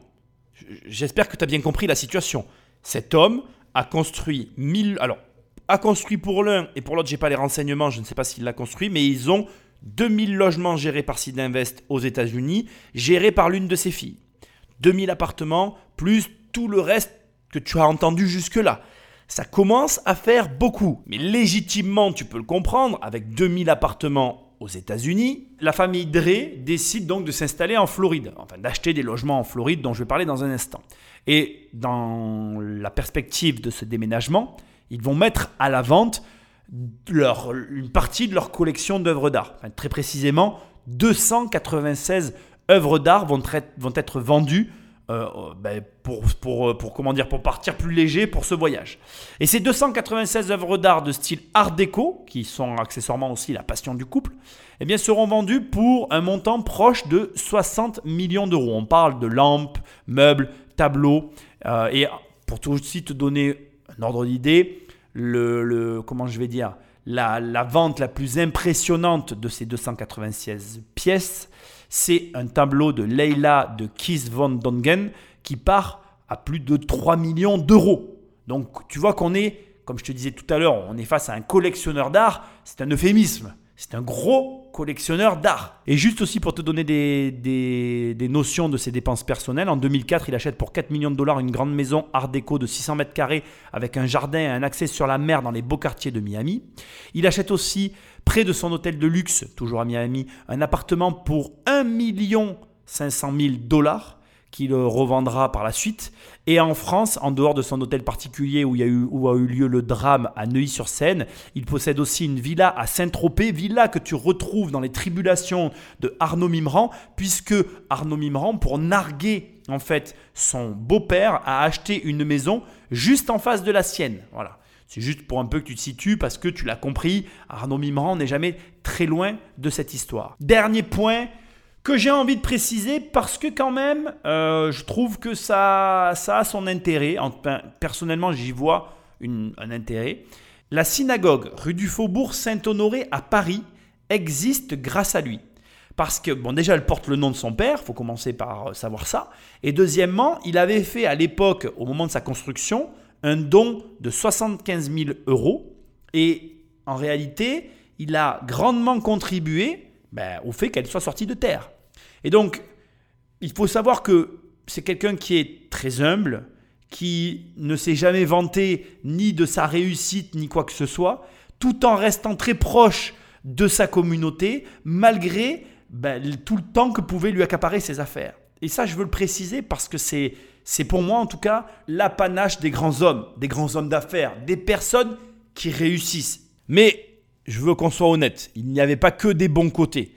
J'espère que tu as bien compris la situation. Cet homme a construit 1000. Alors, a construit pour l'un et pour l'autre, j'ai pas les renseignements, je ne sais pas s'il l'a construit, mais ils ont 2000 logements gérés par Sidinvest aux États-Unis, gérés par l'une de ses filles. 2000 appartements, plus tout le reste que tu as entendu jusque-là. Ça commence à faire beaucoup, mais légitimement, tu peux le comprendre, avec 2000 appartements aux États-Unis, la famille Drey décide donc de s'installer en Floride, enfin d'acheter des logements en Floride dont je vais parler dans un instant. Et dans la perspective de ce déménagement, ils vont mettre à la vente leur, une partie de leur collection d'œuvres d'art. très précisément, 296 œuvres d'art vont, vont être vendues euh, ben, pour, pour, pour, comment dire, pour partir plus léger pour ce voyage. Et ces 296 œuvres d'art de style art déco, qui sont accessoirement aussi la passion du couple, eh bien, seront vendues pour un montant proche de 60 millions d'euros. On parle de lampes, meubles, tableaux. euh, et pour tout aussi te donner un ordre d'idée, le- comment je vais dire, la, la vente la plus impressionnante de ces 296 pièces, c'est un tableau de Leila de Kies von Dongen qui part à plus de 3 millions d'euros. Donc tu vois qu'on est, comme je te disais tout à l'heure, on est face à un collectionneur d'art, c'est un euphémisme. C'est un gros collectionneur d'art. Et juste aussi pour te donner des, des- des notions de ses dépenses personnelles, en 2004, il achète pour 4 millions de dollars une grande maison art déco de 600 mètres carrés avec un jardin et un accès sur la mer dans les beaux quartiers de Miami. Il achète aussi, près de son hôtel de luxe, toujours à Miami, un appartement pour 1 500 000 dollars qu'il revendra par la suite. Et en France, en dehors de son hôtel particulier où, il y a eu, où a eu lieu le drame à Neuilly-sur-Seine, il possède aussi une villa à Saint-Tropez, villa que tu retrouves dans les tribulations de Arnaud Mimran, puisque Arnaud Mimran, pour narguer en fait son beau-père, a acheté une maison juste en face de la sienne. Voilà. C'est juste pour un peu que tu te situes parce que tu l'as compris, Arnaud Mimran n'est jamais très loin de cette histoire. Dernier point, que j'ai envie de préciser parce que quand même, euh, je trouve que ça, ça a son intérêt. Personnellement, j'y vois un intérêt. La synagogue rue du Faubourg Saint-Honoré à Paris existe grâce à lui. Parce que, bon, déjà, elle porte le nom de son père, faut commencer par savoir ça. Et deuxièmement, il avait fait à l'époque, au moment de sa construction, un don de 75 000 euros. Et en réalité, il a grandement contribué ben, au fait qu'elle soit sortie de terre. Et donc, il faut savoir que c'est quelqu'un qui est très humble, qui ne s'est jamais vanté ni de sa réussite, ni quoi que ce soit, tout en restant très proche de sa communauté, malgré ben, tout le temps que pouvaient lui accaparer ses affaires. Et ça, je veux le préciser parce que c'est, c'est pour moi, en tout cas, l'apanage des grands hommes, des grands hommes d'affaires, des personnes qui réussissent. Mais je veux qu'on soit honnête, il n'y avait pas que des bons côtés.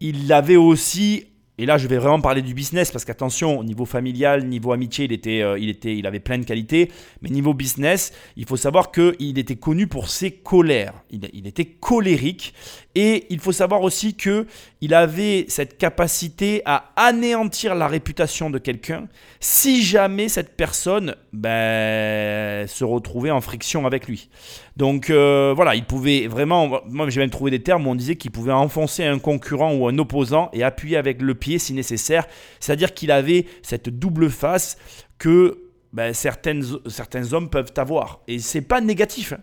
Il avait aussi, et là je vais vraiment parler du business parce qu'attention, au niveau familial, niveau amitié, il, était, euh, il, était, il avait plein de qualités. Mais niveau business, il faut savoir qu'il était connu pour ses colères. Il, il était colérique. Et il faut savoir aussi que il avait cette capacité à anéantir la réputation de quelqu'un si jamais cette personne ben, se retrouvait en friction avec lui. Donc euh, voilà, il pouvait vraiment, moi j'ai même trouvé des termes où on disait qu'il pouvait enfoncer un concurrent ou un opposant et appuyer avec le pied si nécessaire. C'est-à-dire qu'il avait cette double face que ben, certaines, certains hommes peuvent avoir. Et c'est pas négatif. hein.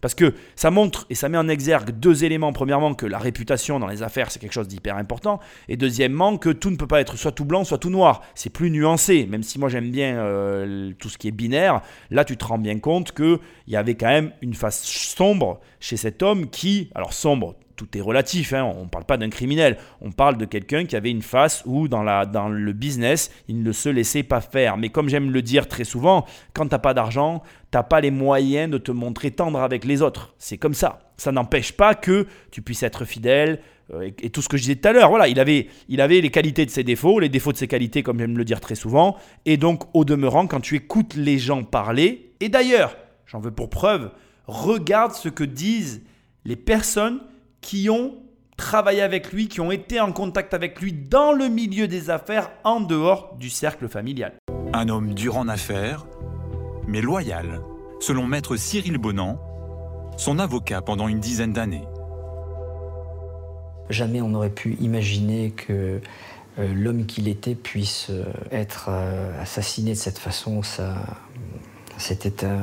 Parce que ça montre et ça met en exergue deux éléments. Premièrement, que la réputation dans les affaires, c'est quelque chose d'hyper important. Et deuxièmement, que tout ne peut pas être soit tout blanc, soit tout noir. C'est plus nuancé. Même si moi j'aime bien euh, tout ce qui est binaire, là tu te rends bien compte qu'il y avait quand même une face sombre chez cet homme qui, alors sombre, tout est relatif, hein, on ne parle pas d'un criminel, on parle de quelqu'un qui avait une face où dans, le business, il ne se laissait pas faire. Mais comme j'aime le dire très souvent, quand tu n'as pas d'argent, tu n'as pas les moyens de te montrer tendre avec les autres. C'est comme ça. Ça n'empêche pas que tu puisses être fidèle euh, et, tout ce que je disais tout à l'heure. Voilà, il avait les qualités de ses défauts, les défauts de ses qualités, comme j'aime le dire très souvent. Et donc, au demeurant, quand tu écoutes les gens parler, et d'ailleurs, j'en veux pour preuve, regarde ce que disent les personnes qui ont travaillé avec lui, qui ont été en contact avec lui dans le milieu des affaires, en dehors du cercle familial. Un homme dur en affaires, mais loyal, selon maître Cyril Bonan, son avocat pendant une dizaine d'années. Jamais on n'aurait pu imaginer que euh, l'homme qu'il était puisse euh, être euh, assassiné de cette façon. Ça, c'était euh,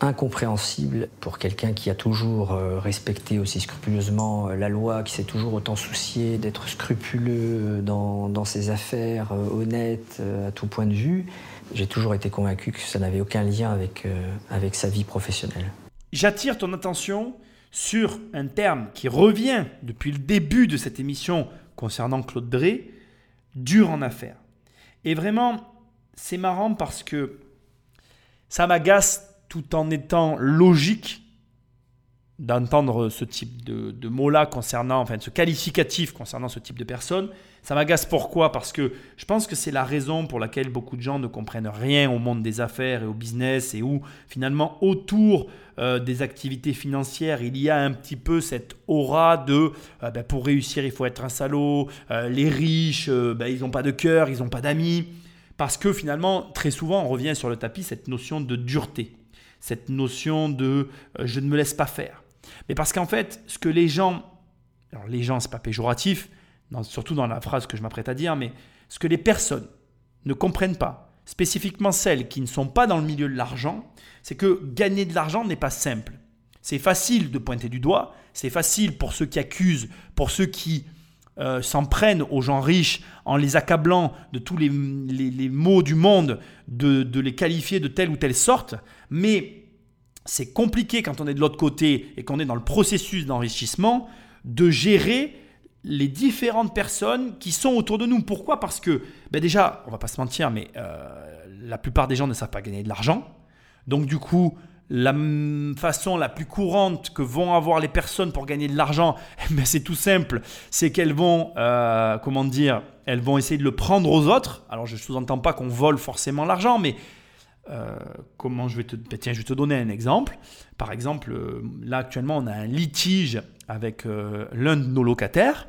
incompréhensible pour quelqu'un qui a toujours euh, respecté aussi scrupuleusement euh, la loi, qui s'est toujours autant soucié d'être scrupuleux dans, dans ses affaires, euh, honnête euh, à tout point de vue. J'ai toujours été convaincu que ça n'avait aucun lien avec, euh, avec sa vie professionnelle. J'attire ton attention sur un terme qui revient depuis le début de cette émission concernant Claude Drey, dur en affaires. Et vraiment, c'est marrant parce que ça m'agace tout en étant logique. d'entendre ce type de, de mots-là concernant, enfin ce qualificatif concernant ce type de personne. Ça m'agace pourquoi? Parce que je pense que c'est la raison pour laquelle beaucoup de gens ne comprennent rien au monde des affaires et au business et où finalement autour euh, des activités financières, il y a un petit peu cette aura de euh, ben, pour réussir il faut être un salaud, euh, les riches ben, ils n'ont pas de cœur, ils n'ont pas d'amis. Parce que finalement, très souvent, on revient sur le tapis cette notion de dureté, cette notion de je ne me laisse pas faire. Mais parce qu'en fait, ce que les gens, alors les gens, c'est pas péjoratif, surtout dans la phrase que je m'apprête à dire, mais ce que les personnes ne comprennent pas, spécifiquement celles qui ne sont pas dans le milieu de l'argent, c'est que gagner de l'argent n'est pas simple. C'est facile de pointer du doigt, c'est facile pour ceux qui accusent, pour ceux qui euh, s'en prennent aux gens riches en les accablant de tous les, maux du monde, de, de les qualifier de telle ou telle sorte, mais c'est compliqué quand on est de l'autre côté et qu'on est dans le processus d'enrichissement de gérer les différentes personnes qui sont autour de nous. Pourquoi? Parce que ben déjà, on va pas se mentir, mais euh, la plupart des gens ne savent pas gagner de l'argent. Donc du coup, la façon la plus courante que vont avoir les personnes pour gagner de l'argent, ben c'est tout simple, c'est qu'elles vont, euh, comment dire, elles vont essayer de le prendre aux autres. Alors je ne sous-entends pas qu'on vole forcément l'argent, mais euh, comment je vais te... Ben, tiens, je vais te donner un exemple. Par exemple, euh, là actuellement, on a un litige avec l'un de nos locataires.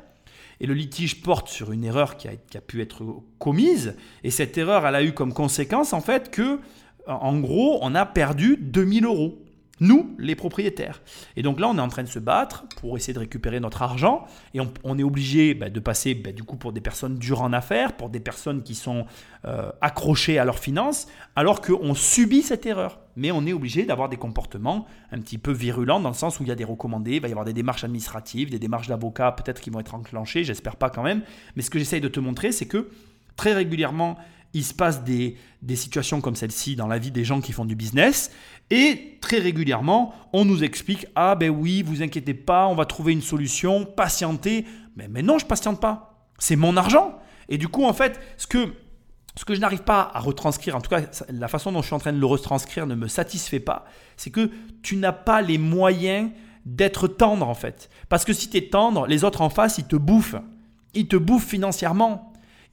Et le litige porte sur une erreur qui a, qui a, pu être commise. Et cette erreur, elle a eu comme conséquence, en fait, que, en gros, on a perdu 2000 euros nous, les propriétaires. Et donc là, on est en train de se battre pour essayer de récupérer notre argent. Et on, est obligé bah, de passer bah, du coup pour des personnes dures en affaires, pour des personnes qui sont euh, accrochées à leurs finances, alors qu'on subit cette erreur. Mais on est obligé d'avoir des comportements un petit peu virulents dans le sens où il y a des recommandés, il va y avoir des démarches administratives, des démarches d'avocats peut-être qui vont être enclenchées, j'espère pas quand même. Mais ce que j'essaye de te montrer, c'est que très régulièrement, il se passe des, des situations comme celle-ci dans la vie des gens qui font du business. Et très régulièrement, on nous explique Ah ben oui, vous inquiétez pas, on va trouver une solution, patientez. Mais, non, je patiente pas. C'est mon argent. Et du coup, en fait, ce que, ce que je n'arrive pas à retranscrire, en tout cas, la façon dont je suis en train de le retranscrire ne me satisfait pas, c'est que tu n'as pas les moyens d'être tendre en fait. Parce que si tu es tendre, les autres en face, ils te bouffent. Ils te bouffent financièrement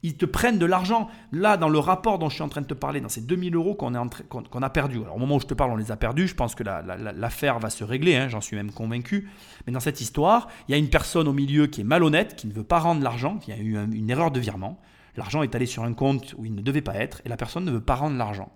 ils te prennent de l'argent. Là, dans le rapport dont je suis en train de te parler, dans ces 2000 euros qu'on a perdus, alors au moment où je te parle, on les a perdus, je pense que l'affaire va se régler, hein, j'en suis même convaincu. Mais dans cette histoire, il y a une personne au milieu qui est malhonnête, qui ne veut pas rendre l'argent, il y a eu une erreur de virement. L'argent est allé sur un compte où il ne devait pas être, et la personne ne veut pas rendre l'argent.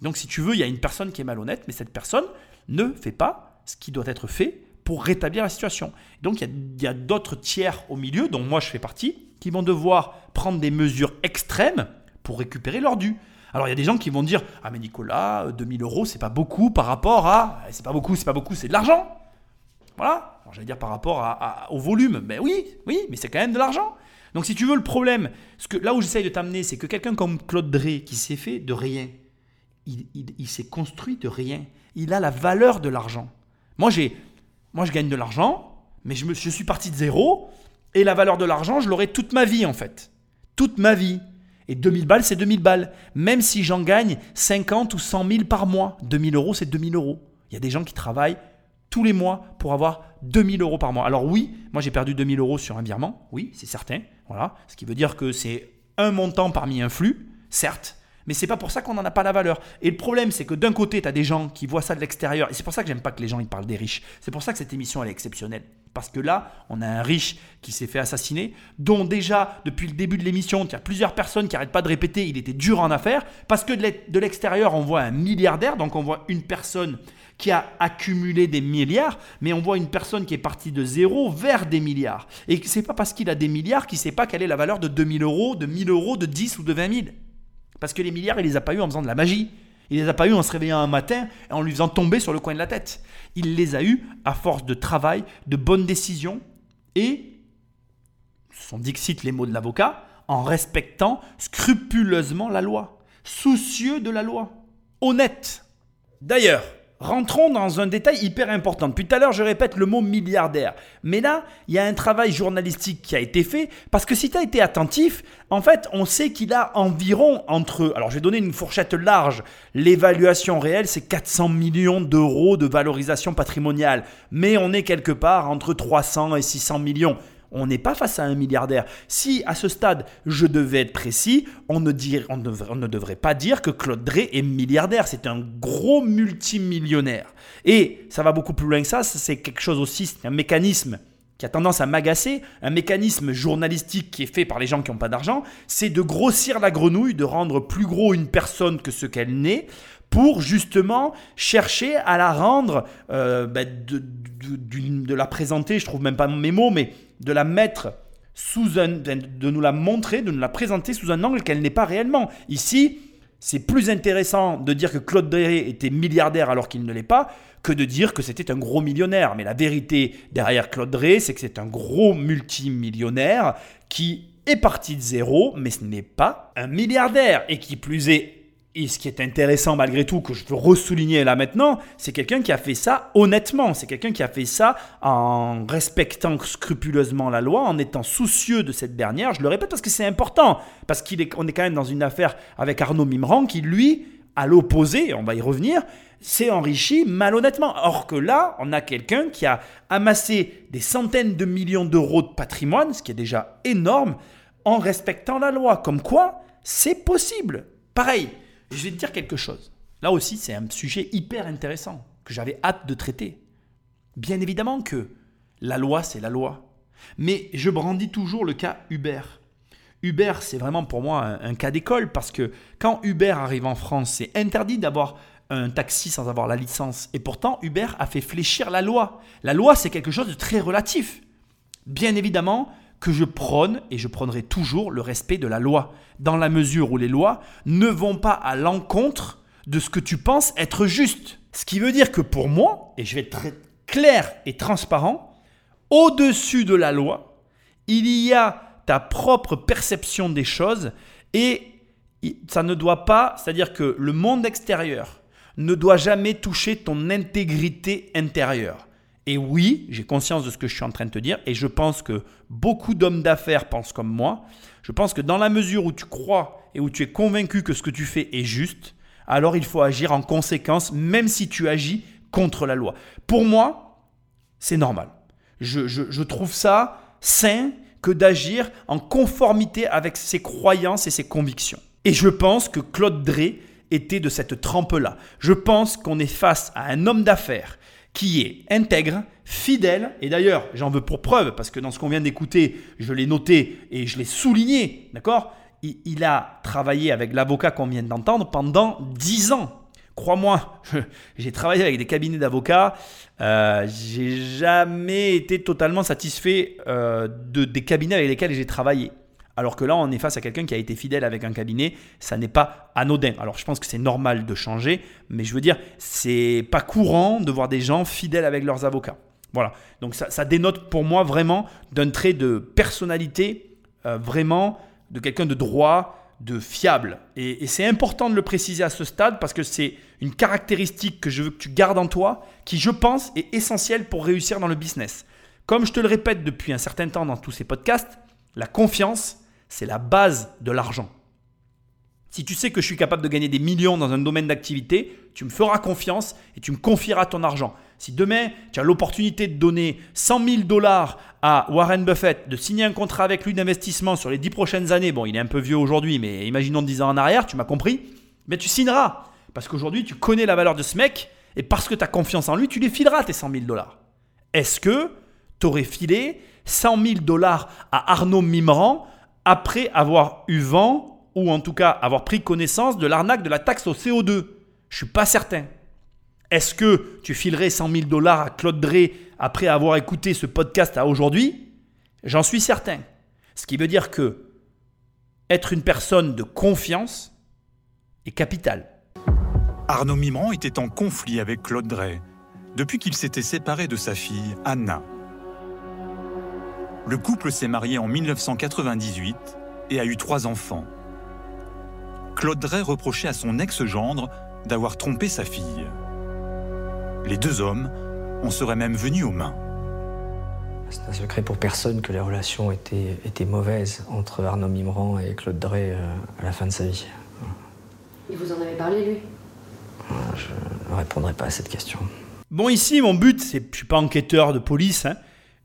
Donc si tu veux, il y a une personne qui est malhonnête, mais cette personne ne fait pas ce qui doit être fait pour rétablir la situation. Donc il y a, a d'autres tiers au milieu, dont moi je fais partie, qui vont devoir prendre des mesures extrêmes pour récupérer leur dû. Alors il y a des gens qui vont dire Ah mais Nicolas, 2000 euh, euros c'est pas beaucoup par rapport à. Eh, c'est pas beaucoup, c'est pas beaucoup, c'est de l'argent. Voilà. J'allais dire par rapport au volume. Mais oui, oui, mais c'est quand même de l'argent. Donc si tu veux le problème, ce que, là où j'essaye de t'amener, c'est que quelqu'un comme Claude Drey qui s'est fait de rien, il, il s'est construit de rien. Il a la valeur de l'argent. Moi j'ai, moi je gagne de l'argent, mais je, me, je suis parti de zéro. Et la valeur de l'argent, je l'aurai toute ma vie en fait. Toute ma vie. Et 2000 balles, c'est 2000 balles. Même si j'en gagne 50 ou 100 000 par mois. 2000 euros, c'est 2000 euros. Il y a des gens qui travaillent tous les mois pour avoir 2000 euros par mois. Alors oui, moi j'ai perdu 2000 euros sur un virement. Oui, c'est certain. Voilà. Ce qui veut dire que c'est un montant parmi un flux, certes. Mais c'est pas pour ça qu'on n'en a pas la valeur. Et le problème, c'est que d'un côté, tu as des gens qui voient ça de l'extérieur. Et c'est pour ça que j'aime pas que les gens ils parlent des riches. C'est pour ça que cette émission, elle est exceptionnelle. Parce que là, on a un riche qui s'est fait assassiner, dont déjà, depuis le début de l'émission, il y a plusieurs personnes qui n'arrêtent pas de répéter, il était dur en affaires. Parce que de l'extérieur, on voit un milliardaire, donc on voit une personne qui a accumulé des milliards, mais on voit une personne qui est partie de zéro vers des milliards. Et c'est pas parce qu'il a des milliards qu'il sait pas quelle est la valeur de 2000 euros, de 1000 euros, de 10 ou de 20 000. Parce que les milliards, il les a pas eu en faisant de la magie. Il les a pas eu en se réveillant un matin et en lui faisant tomber sur le coin de la tête. Il les a eus à force de travail, de bonnes décisions et, ce sont dixit les mots de l'avocat, en respectant scrupuleusement la loi, soucieux de la loi, honnête. D'ailleurs, rentrons dans un détail hyper important. Depuis tout à l'heure, je répète le mot milliardaire. Mais là, il y a un travail journalistique qui a été fait parce que si tu as été attentif, en fait, on sait qu'il a environ entre... Alors, je vais donner une fourchette large. L'évaluation réelle, c'est 400 millions d'euros de valorisation patrimoniale. Mais on est quelque part entre 300 et 600 millions. On n'est pas face à un milliardaire. Si à ce stade je devais être précis, on ne, devrait pas dire que Claude Drey est milliardaire. C'est un gros multimillionnaire. Et ça va beaucoup plus loin que ça. C'est quelque chose aussi, c'est un mécanisme qui a tendance à m'agacer, un mécanisme journalistique qui est fait par les gens qui n'ont pas d'argent, c'est de grossir la grenouille, de rendre plus gros une personne que ce qu'elle n'est, pour justement chercher à la rendre, euh, ben, de, la présenter, je trouve même pas mes mots, mais de la mettre sous un, de nous la montrer, de nous la présenter sous un angle qu'elle n'est pas réellement. Ici, c'est plus intéressant de dire que Claude Drey était milliardaire alors qu'il ne l'est pas que de dire que c'était un gros millionnaire. Mais la vérité derrière Claude Drey, c'est que c'est un gros multimillionnaire qui est parti de zéro, mais ce n'est pas un milliardaire. Et qui plus est, et ce qui est intéressant malgré tout, que je veux ressouligner là maintenant, c'est quelqu'un qui a fait ça honnêtement. C'est quelqu'un qui a fait ça en respectant scrupuleusement la loi, en étant soucieux de cette dernière. Je le répète parce que c'est important. Parce qu'on est, quand même dans une affaire avec Arnaud Mimran qui, lui, à l'opposé, on va y revenir, s'est enrichi malhonnêtement. Or que là, on a quelqu'un qui a amassé des centaines de millions d'euros de patrimoine, ce qui est déjà énorme, en respectant la loi. Comme quoi, c'est possible. Pareil, je vais te dire quelque chose. Là aussi, c'est un sujet hyper intéressant que j'avais hâte de traiter. Bien évidemment que la loi, c'est la loi. Mais je brandis toujours le cas Uber. Uber, c'est vraiment pour moi un, cas d'école parce que quand Uber arrive en France, c'est interdit d'avoir un taxi sans avoir la licence. Et pourtant, Uber a fait fléchir la loi. La loi, c'est quelque chose de très relatif. Bien évidemment, que je prône, et je prônerai toujours le respect de la loi, dans la mesure où les lois ne vont pas à l'encontre de ce que tu penses être juste. Ce qui veut dire que pour moi, et je vais être très clair et transparent, au-dessus de la loi, il y a ta propre perception des choses et ça ne doit pas, c'est-à-dire que le monde extérieur ne doit jamais toucher ton intégrité intérieure. Et oui, j'ai conscience de ce que je suis en train de te dire et je pense que beaucoup d'hommes d'affaires pensent comme moi. Je pense que dans la mesure où tu crois et où tu es convaincu que ce que tu fais est juste, alors il faut agir en conséquence, même si tu agis contre la loi. Pour moi, c'est normal. Je, trouve ça sain que d'agir en conformité avec ses croyances et ses convictions. Et je pense que Claude Drey était de cette trempe-là. Je pense qu'on est face à un homme d'affaires qui est intègre, fidèle, et d'ailleurs j'en veux pour preuve, parce que dans ce qu'on vient d'écouter, je l'ai noté et je l'ai souligné, d'accord? Il, a travaillé avec l'avocat qu'on vient d'entendre pendant 10 ans. Crois-moi, j'ai travaillé avec des cabinets d'avocats, euh, j'ai jamais été totalement satisfait euh, de, des cabinets avec lesquels j'ai travaillé. Alors que là, on est face à quelqu'un qui a été fidèle avec un cabinet, ça n'est pas anodin. Alors je pense que c'est normal de changer, mais je veux dire, c'est pas courant de voir des gens fidèles avec leurs avocats. Voilà. Donc ça, dénote pour moi vraiment d'un trait de personnalité, euh, vraiment de quelqu'un de droit, de fiable. Et, et c'est important de le préciser à ce stade parce que c'est une caractéristique que je veux que tu gardes en toi, qui je pense est essentielle pour réussir dans le business. Comme je te le répète depuis un certain temps dans tous ces podcasts, la confiance, c'est la base de l'argent. Si tu sais que je suis capable de gagner des millions dans un domaine d'activité, tu me feras confiance et tu me confieras ton argent. Si demain, tu as l'opportunité de donner 100 000 dollars à Warren Buffett, de signer un contrat avec lui d'investissement sur les 10 prochaines années, bon, il est un peu vieux aujourd'hui, mais imaginons 10 ans en arrière, tu m'as compris, mais tu signeras. Parce qu'aujourd'hui, tu connais la valeur de ce mec et parce que tu as confiance en lui, tu lui fileras tes 100 000 dollars. Est-ce que tu aurais filé 100 000 dollars à Arnaud Mimran après avoir eu vent, ou en tout cas avoir pris connaissance de l'arnaque de la taxe au CO2 Je suis pas certain. Est-ce que tu filerais 100 000 dollars à Claude Drey après avoir écouté ce podcast à aujourd'hui? J'en suis certain. Ce qui veut dire que être une personne de confiance est capital. Arnaud Mimran était en conflit avec Claude Drey depuis qu'il s'était séparé de sa fille, Anna. Le couple s'est marié en 1998 et a eu trois enfants. Claude Drey reprochait à son ex-gendre d'avoir trompé sa fille. Les deux hommes en seraient même venus aux mains. C'est un secret pour personne que les relations étaient, étaient mauvaises entre Arnaud Mimran et Claude Drey euh, à la fin de sa vie. Il vous en avait parlé, lui? Je ne répondrai pas à cette question. Bon, ici, mon but, c'est, je ne suis pas enquêteur de police, hein.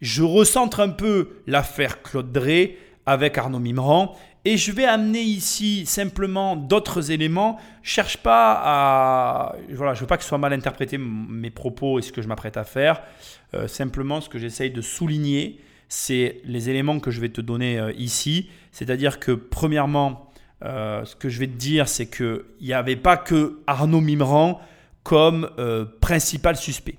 Je recentre un peu l'affaire Claude Drey avec Arnaud Mimran et je vais amener ici simplement d'autres éléments. Je cherche pas à. Voilà, je veux pas que ce soit mal interprété mes propos et ce que je m'apprête à faire. Euh, simplement, ce que j'essaye de souligner, c'est les éléments que je vais te donner euh, ici. C'est-à-dire que, premièrement, euh, ce que je vais te dire, c'est qu'il n'y avait pas que Arnaud Mimran comme principal suspect.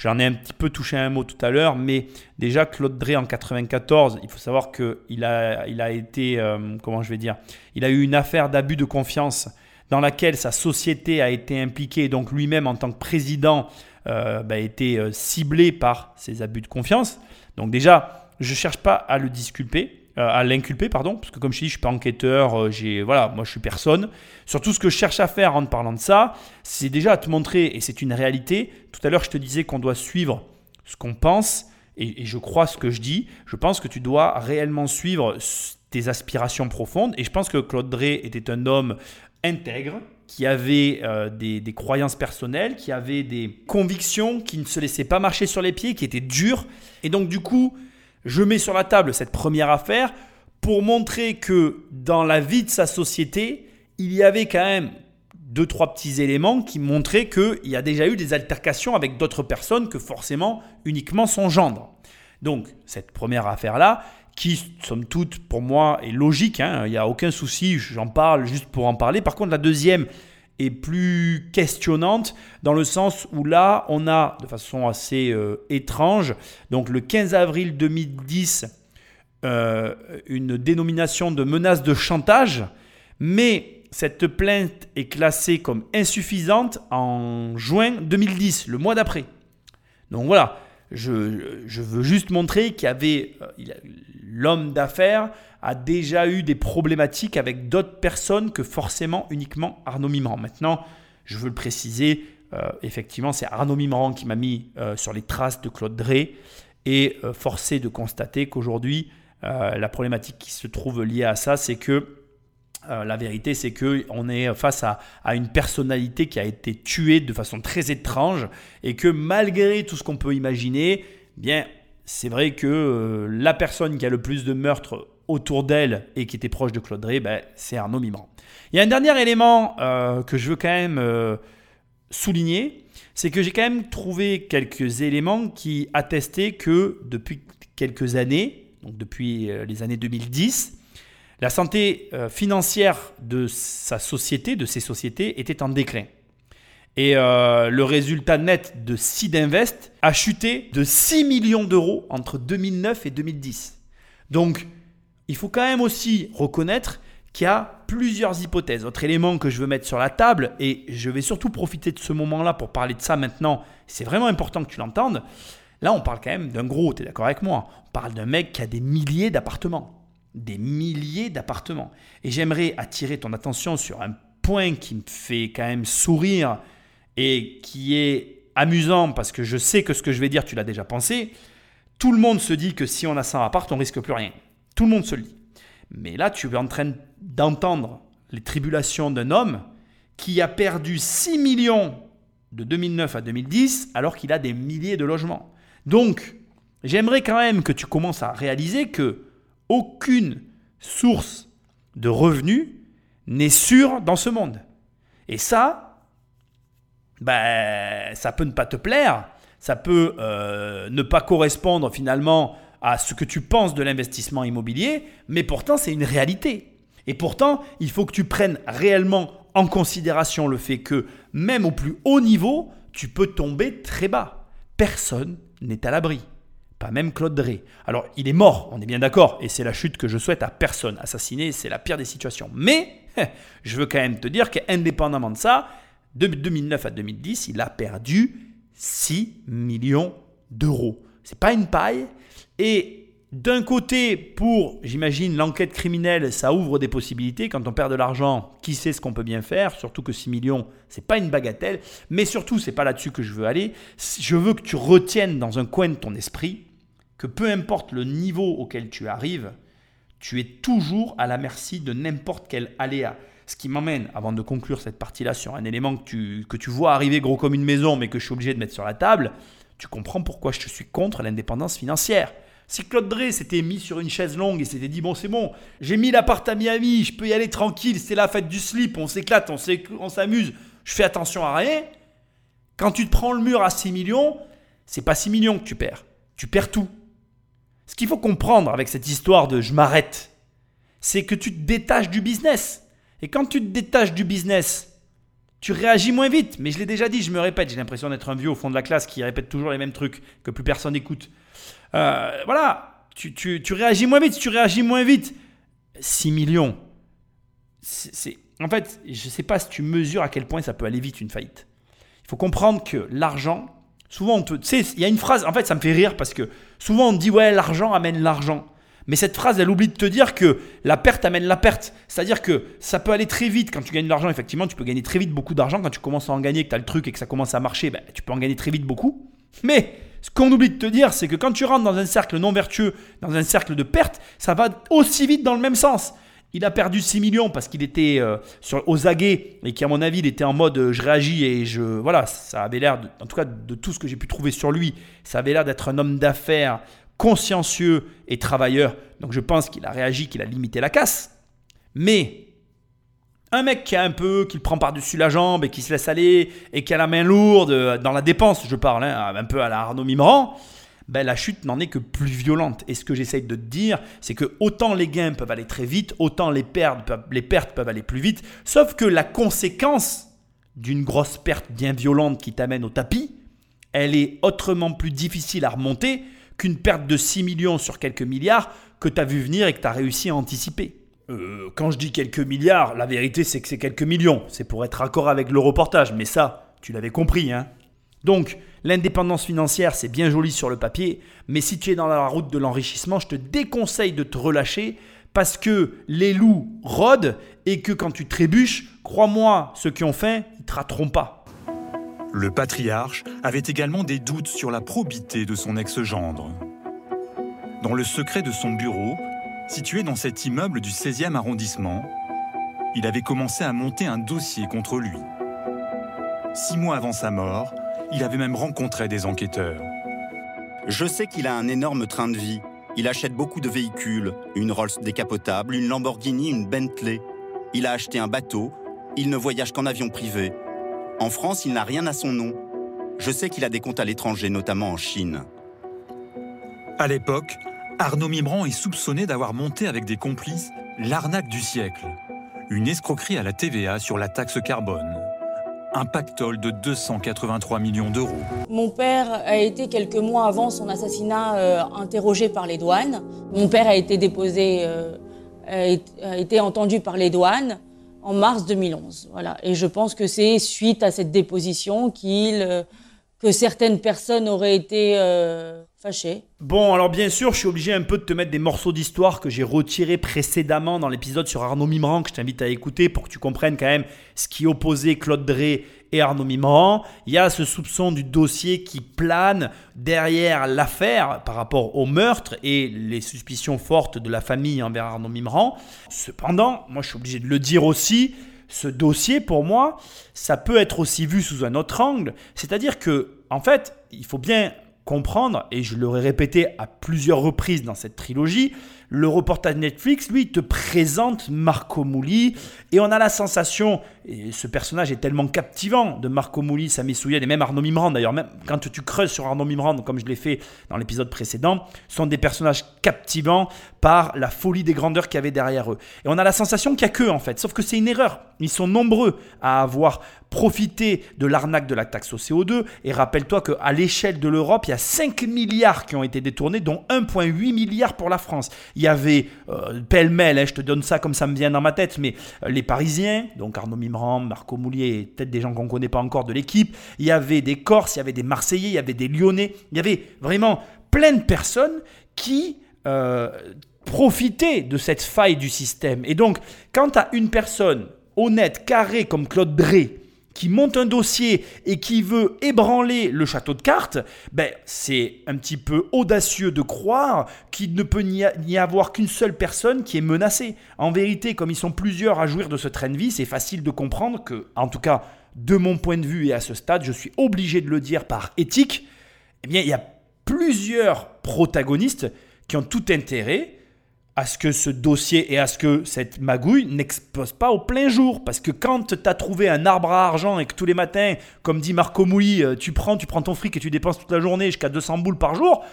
J'en ai un petit peu touché un mot tout à l'heure, mais déjà Claude Drey en 94, il faut savoir qu'il a, il a été, euh, comment je vais dire, il a eu une affaire d'abus de confiance dans laquelle sa société a été impliquée, donc lui-même en tant que président euh, bah, a été euh, ciblé par ces abus de confiance. Donc déjà, je ne cherche pas à le disculper, à l'inculper, pardon, parce que comme je dis, je suis pas enquêteur, euh, j'ai, voilà, moi je suis personne. Surtout, ce que je cherche à faire en te parlant de ça, c'est déjà à te montrer, et c'est une réalité. Tout à l'heure, je te disais qu'on doit suivre ce qu'on pense, et, je crois ce que je dis. Je pense que tu dois réellement suivre tes aspirations profondes, et je pense que Claude Drey était un homme intègre, qui avait euh, des, des, croyances personnelles, qui avait des convictions, qui ne se laissait pas marcher sur les pieds, qui était dur. Et donc du coup, je mets sur la table cette première affaire pour montrer que dans la vie de sa société, il y avait quand même deux, trois petits éléments qui montraient qu'il y a déjà eu des altercations avec d'autres personnes que forcément uniquement son gendre. Donc, cette première affaire-là, qui, somme toute, pour moi, est logique, hein, il n'y a aucun souci, j'en parle juste pour en parler. Par contre, la deuxième, plus questionnante dans le sens où là, on a de façon assez euh, étrange, donc le 15 avril 2010, euh, une dénomination de menace de chantage, mais cette plainte est classée comme insuffisante en juin 2010, le mois d'après. Donc voilà, je, veux juste montrer qu'il y avait euh, l'homme d'affaires a déjà eu des problématiques avec d'autres personnes que forcément uniquement Arnaud Mimran. Maintenant, je veux le préciser, euh, effectivement, c'est Arnaud Mimran qui m'a mis euh, sur les traces de Claude Drey et forcé de constater qu'aujourd'hui, la problématique qui se trouve liée à ça, c'est que la vérité, c'est qu'on est face à, une personnalité qui a été tuée de façon très étrange et que malgré tout ce qu'on peut imaginer, bien, c'est vrai que la personne qui a le plus de meurtres autour d'elle et qui était proche de Claude Drey, ben, c'est Arnaud Mimran. Il y a un dernier élément euh, que je veux quand même euh, souligner, c'est que j'ai quand même trouvé quelques éléments qui attestaient que depuis quelques années, donc depuis euh, les années 2010, la santé financière de sa société, de ces sociétés, était en déclin. Et le résultat net de Sidinvest a chuté de 6 millions d'euros entre 2009 et 2010. Donc, il faut quand même aussi reconnaître qu'il y a plusieurs hypothèses. Autre élément que je veux mettre sur la table, et je vais surtout profiter de ce moment-là pour parler de ça maintenant, c'est vraiment important que tu l'entendes. Là, on parle quand même d'un gros, tu es d'accord avec moi On parle d'un mec qui a des milliers d'appartements. Des milliers d'appartements. Et j'aimerais attirer ton attention sur un point qui me fait quand même sourire et qui est amusant parce que je sais que ce que je vais dire, tu l'as déjà pensé. Tout le monde se dit que si on a 100 appartements, on risque plus rien. Tout le monde se le dit. Mais là, tu es en train d'entendre les tribulations d'un homme qui a perdu 6 millions de 2009 à 2010 alors qu'il a des milliers de logements. Donc, j'aimerais quand même que tu commences à réaliser que aucune source de revenus n'est sûre dans ce monde. Et ça, ben, ça peut ne pas te plaire, ça peut euh, ne pas correspondre finalement à ce que tu penses de l'investissement immobilier, mais pourtant c'est une réalité. Et pourtant, il faut que tu prennes réellement en considération le fait que même au plus haut niveau, tu peux tomber très bas. Personne n'est à l'abri. Pas même Claude Drey. Alors, il est mort, on est bien d'accord, et c'est la chute que je souhaite à personne. Assassiné, c'est la pire des situations. Mais, je veux quand même te dire qu'indépendamment de ça, de 2009 à 2010, il a perdu 6 millions d'euros. C'est pas une paille, et d'un côté, pour, j'imagine, l'enquête criminelle, ça ouvre des possibilités. Quand on perd de l'argent, qui sait ce qu'on peut bien faire? Surtout que 6 millions, c'est pas une bagatelle. Mais surtout, c'est pas là-dessus que je veux aller. Je veux que tu retiennes dans un coin de ton esprit que peu importe le niveau auquel tu arrives, tu es toujours à la merci de n'importe quel aléa. Ce qui m'emmène, avant de conclure cette partie-là, sur un élément que tu, que tu vois arriver gros comme une maison, mais que je suis obligé de mettre sur la table, tu comprends pourquoi je suis contre l'indépendance financière. Si Claude Drey s'était mis sur une chaise longue et s'était dit bon c'est bon, j'ai mis l'appart à Miami, je peux y aller tranquille, c'est la fête du slip, on s'éclate, on s'amuse, je fais attention à rien. Quand tu te prends le mur à 6 millions, c'est pas 6 millions que tu perds, tu perds tout. Ce qu'il faut comprendre avec cette histoire de je m'arrête, c'est que tu te détaches du business. Et quand tu te détaches du business, tu réagis moins vite. Mais je l'ai déjà dit, je me répète, j'ai l'impression d'être un vieux au fond de la classe qui répète toujours les mêmes trucs que plus personne n'écoute. Euh, voilà, tu, tu, réagis moins vite. Tu réagis moins vite, 6 millions, c'est, en fait, je ne sais pas si tu mesures à quel point ça peut aller vite une faillite. Il faut comprendre que l'argent, souvent, tu sais, il y a une phrase, en fait, ça me fait rire parce que souvent on dit ouais, l'argent amène l'argent. Mais cette phrase, elle oublie de te dire que la perte amène la perte. C'est-à-dire que ça peut aller très vite quand tu gagnes de l'argent. Effectivement, tu peux gagner très vite beaucoup d'argent. Quand tu commences à en gagner, que tu as le truc et que ça commence à marcher, ben, tu peux en gagner très vite beaucoup. Mais ce qu'on oublie de te dire, c'est que quand tu rentres dans un cercle non vertueux, dans un cercle de perte, ça va aussi vite dans le même sens. Il a perdu 6 millions parce qu'il était euh, sur, aux aguets et qu'à mon avis, il était en mode euh, je réagis et je. Voilà, ça avait l'air, en tout cas de tout ce que j'ai pu trouver sur lui, ça avait l'air d'être un homme d'affaires consciencieux et travailleur. Donc je pense qu'il a réagi, qu'il a limité la casse. Mais un mec qui a un peu, qui le prend par-dessus la jambe et qui se laisse aller et qui a la main lourde euh, dans la dépense, je parle, hein, un peu à la Arnaud Mimran, ben la chute n'en est que plus violente. Et ce que j'essaye de te dire, c'est que autant les gains peuvent aller très vite, autant les pertes, les pertes peuvent aller plus vite, sauf que la conséquence d'une grosse perte bien violente qui t'amène au tapis, elle est autrement plus difficile à remonter qu'une perte de 6 millions sur quelques milliards que tu as vu venir et que tu as réussi à anticiper. Euh, quand je dis quelques milliards, la vérité c'est que c'est quelques millions. C'est pour être accord avec le reportage, mais ça, tu l'avais compris. Hein Donc, l'indépendance financière, c'est bien joli sur le papier, mais si tu es dans la route de l'enrichissement, je te déconseille de te relâcher parce que les loups rôdent et que quand tu trébuches, crois-moi, ceux qui ont faim, ils te rateront pas. Le patriarche avait également des doutes sur la probité de son ex-gendre. Dans le secret de son bureau, Situé dans cet immeuble du 16e arrondissement, il avait commencé à monter un dossier contre lui. Six mois avant sa mort, il avait même rencontré des enquêteurs. Je sais qu'il a un énorme train de vie. Il achète beaucoup de véhicules, une Rolls décapotable, une Lamborghini, une Bentley. Il a acheté un bateau. Il ne voyage qu'en avion privé. En France, il n'a rien à son nom. Je sais qu'il a des comptes à l'étranger, notamment en Chine. À l'époque, Arnaud Mimran est soupçonné d'avoir monté avec des complices l'arnaque du siècle, une escroquerie à la TVA sur la taxe carbone. Un pactole de 283 millions d'euros. Mon père a été quelques mois avant son assassinat euh, interrogé par les douanes. Mon père a été déposé, euh, a été entendu par les douanes en mars 2011. Voilà. Et je pense que c'est suite à cette déposition qu'il, euh, que certaines personnes auraient été fâché. Bon, alors bien sûr, je suis obligé un peu de te mettre des morceaux d'histoire que j'ai retirés précédemment dans l'épisode sur Arnaud Mimran, que je t'invite à écouter pour que tu comprennes quand même ce qui opposait Claude Drey et Arnaud Mimran. Il y a ce soupçon du dossier qui plane derrière l'affaire par rapport au meurtre et les suspicions fortes de la famille envers Arnaud Mimran. Cependant, moi je suis obligé de le dire aussi, ce dossier, pour moi, ça peut être aussi vu sous un autre angle. C'est-à-dire que, en fait, il faut bien et je l'aurais répété à plusieurs reprises dans cette trilogie, le reportage Netflix, lui, te présente Marco Mouli, et on a la sensation, et ce personnage est tellement captivant, de Marco Mouli, Sami Souyed, et même Arnaud Mimran, d'ailleurs, même quand tu creuses sur Arnaud Mimran, comme je l'ai fait dans l'épisode précédent, sont des personnages captivants par la folie des grandeurs qu'il y avait derrière eux. Et on a la sensation qu'il n'y a qu'eux, en fait, sauf que c'est une erreur. Ils sont nombreux à avoir profiter de l'arnaque de la taxe au CO2. Et rappelle-toi qu'à l'échelle de l'Europe, il y a 5 milliards qui ont été détournés, dont 1,8 milliard pour la France. Y avait euh, pêle-mêle, hein, je te donne ça comme ça me vient dans ma tête, mais euh, les Parisiens, donc Arnaud Mimran, Marco Moulier, peut-être des gens qu'on ne connaît pas encore de l'équipe. Il y avait des Corses, il y avait des Marseillais, il y avait des Lyonnais. Il y avait vraiment plein de personnes qui euh, profiter de cette faille du système. Et donc, quand as une personne honnête, carrée comme Claude Drey, qui monte un dossier et qui veut ébranler le château de cartes, ben, c'est un petit peu audacieux de croire qu'il ne peut n'y avoir qu'une seule personne qui est menacée. En vérité, comme ils sont plusieurs à jouir de ce train de vie, c'est facile de comprendre que, en tout cas, de mon point de vue et à ce stade, je suis obligé de le dire par éthique, eh bien, il y a plusieurs protagonistes qui ont tout intérêt à ce que ce dossier et à ce que cette magouille n'expose pas au plein jour. Parce que quand tu as trouvé un arbre à argent et que tous les matins, comme dit Marco Mouli, euh, tu prends, tu prends ton fric et tu dépenses toute la journée jusqu'à 200 boules par jour,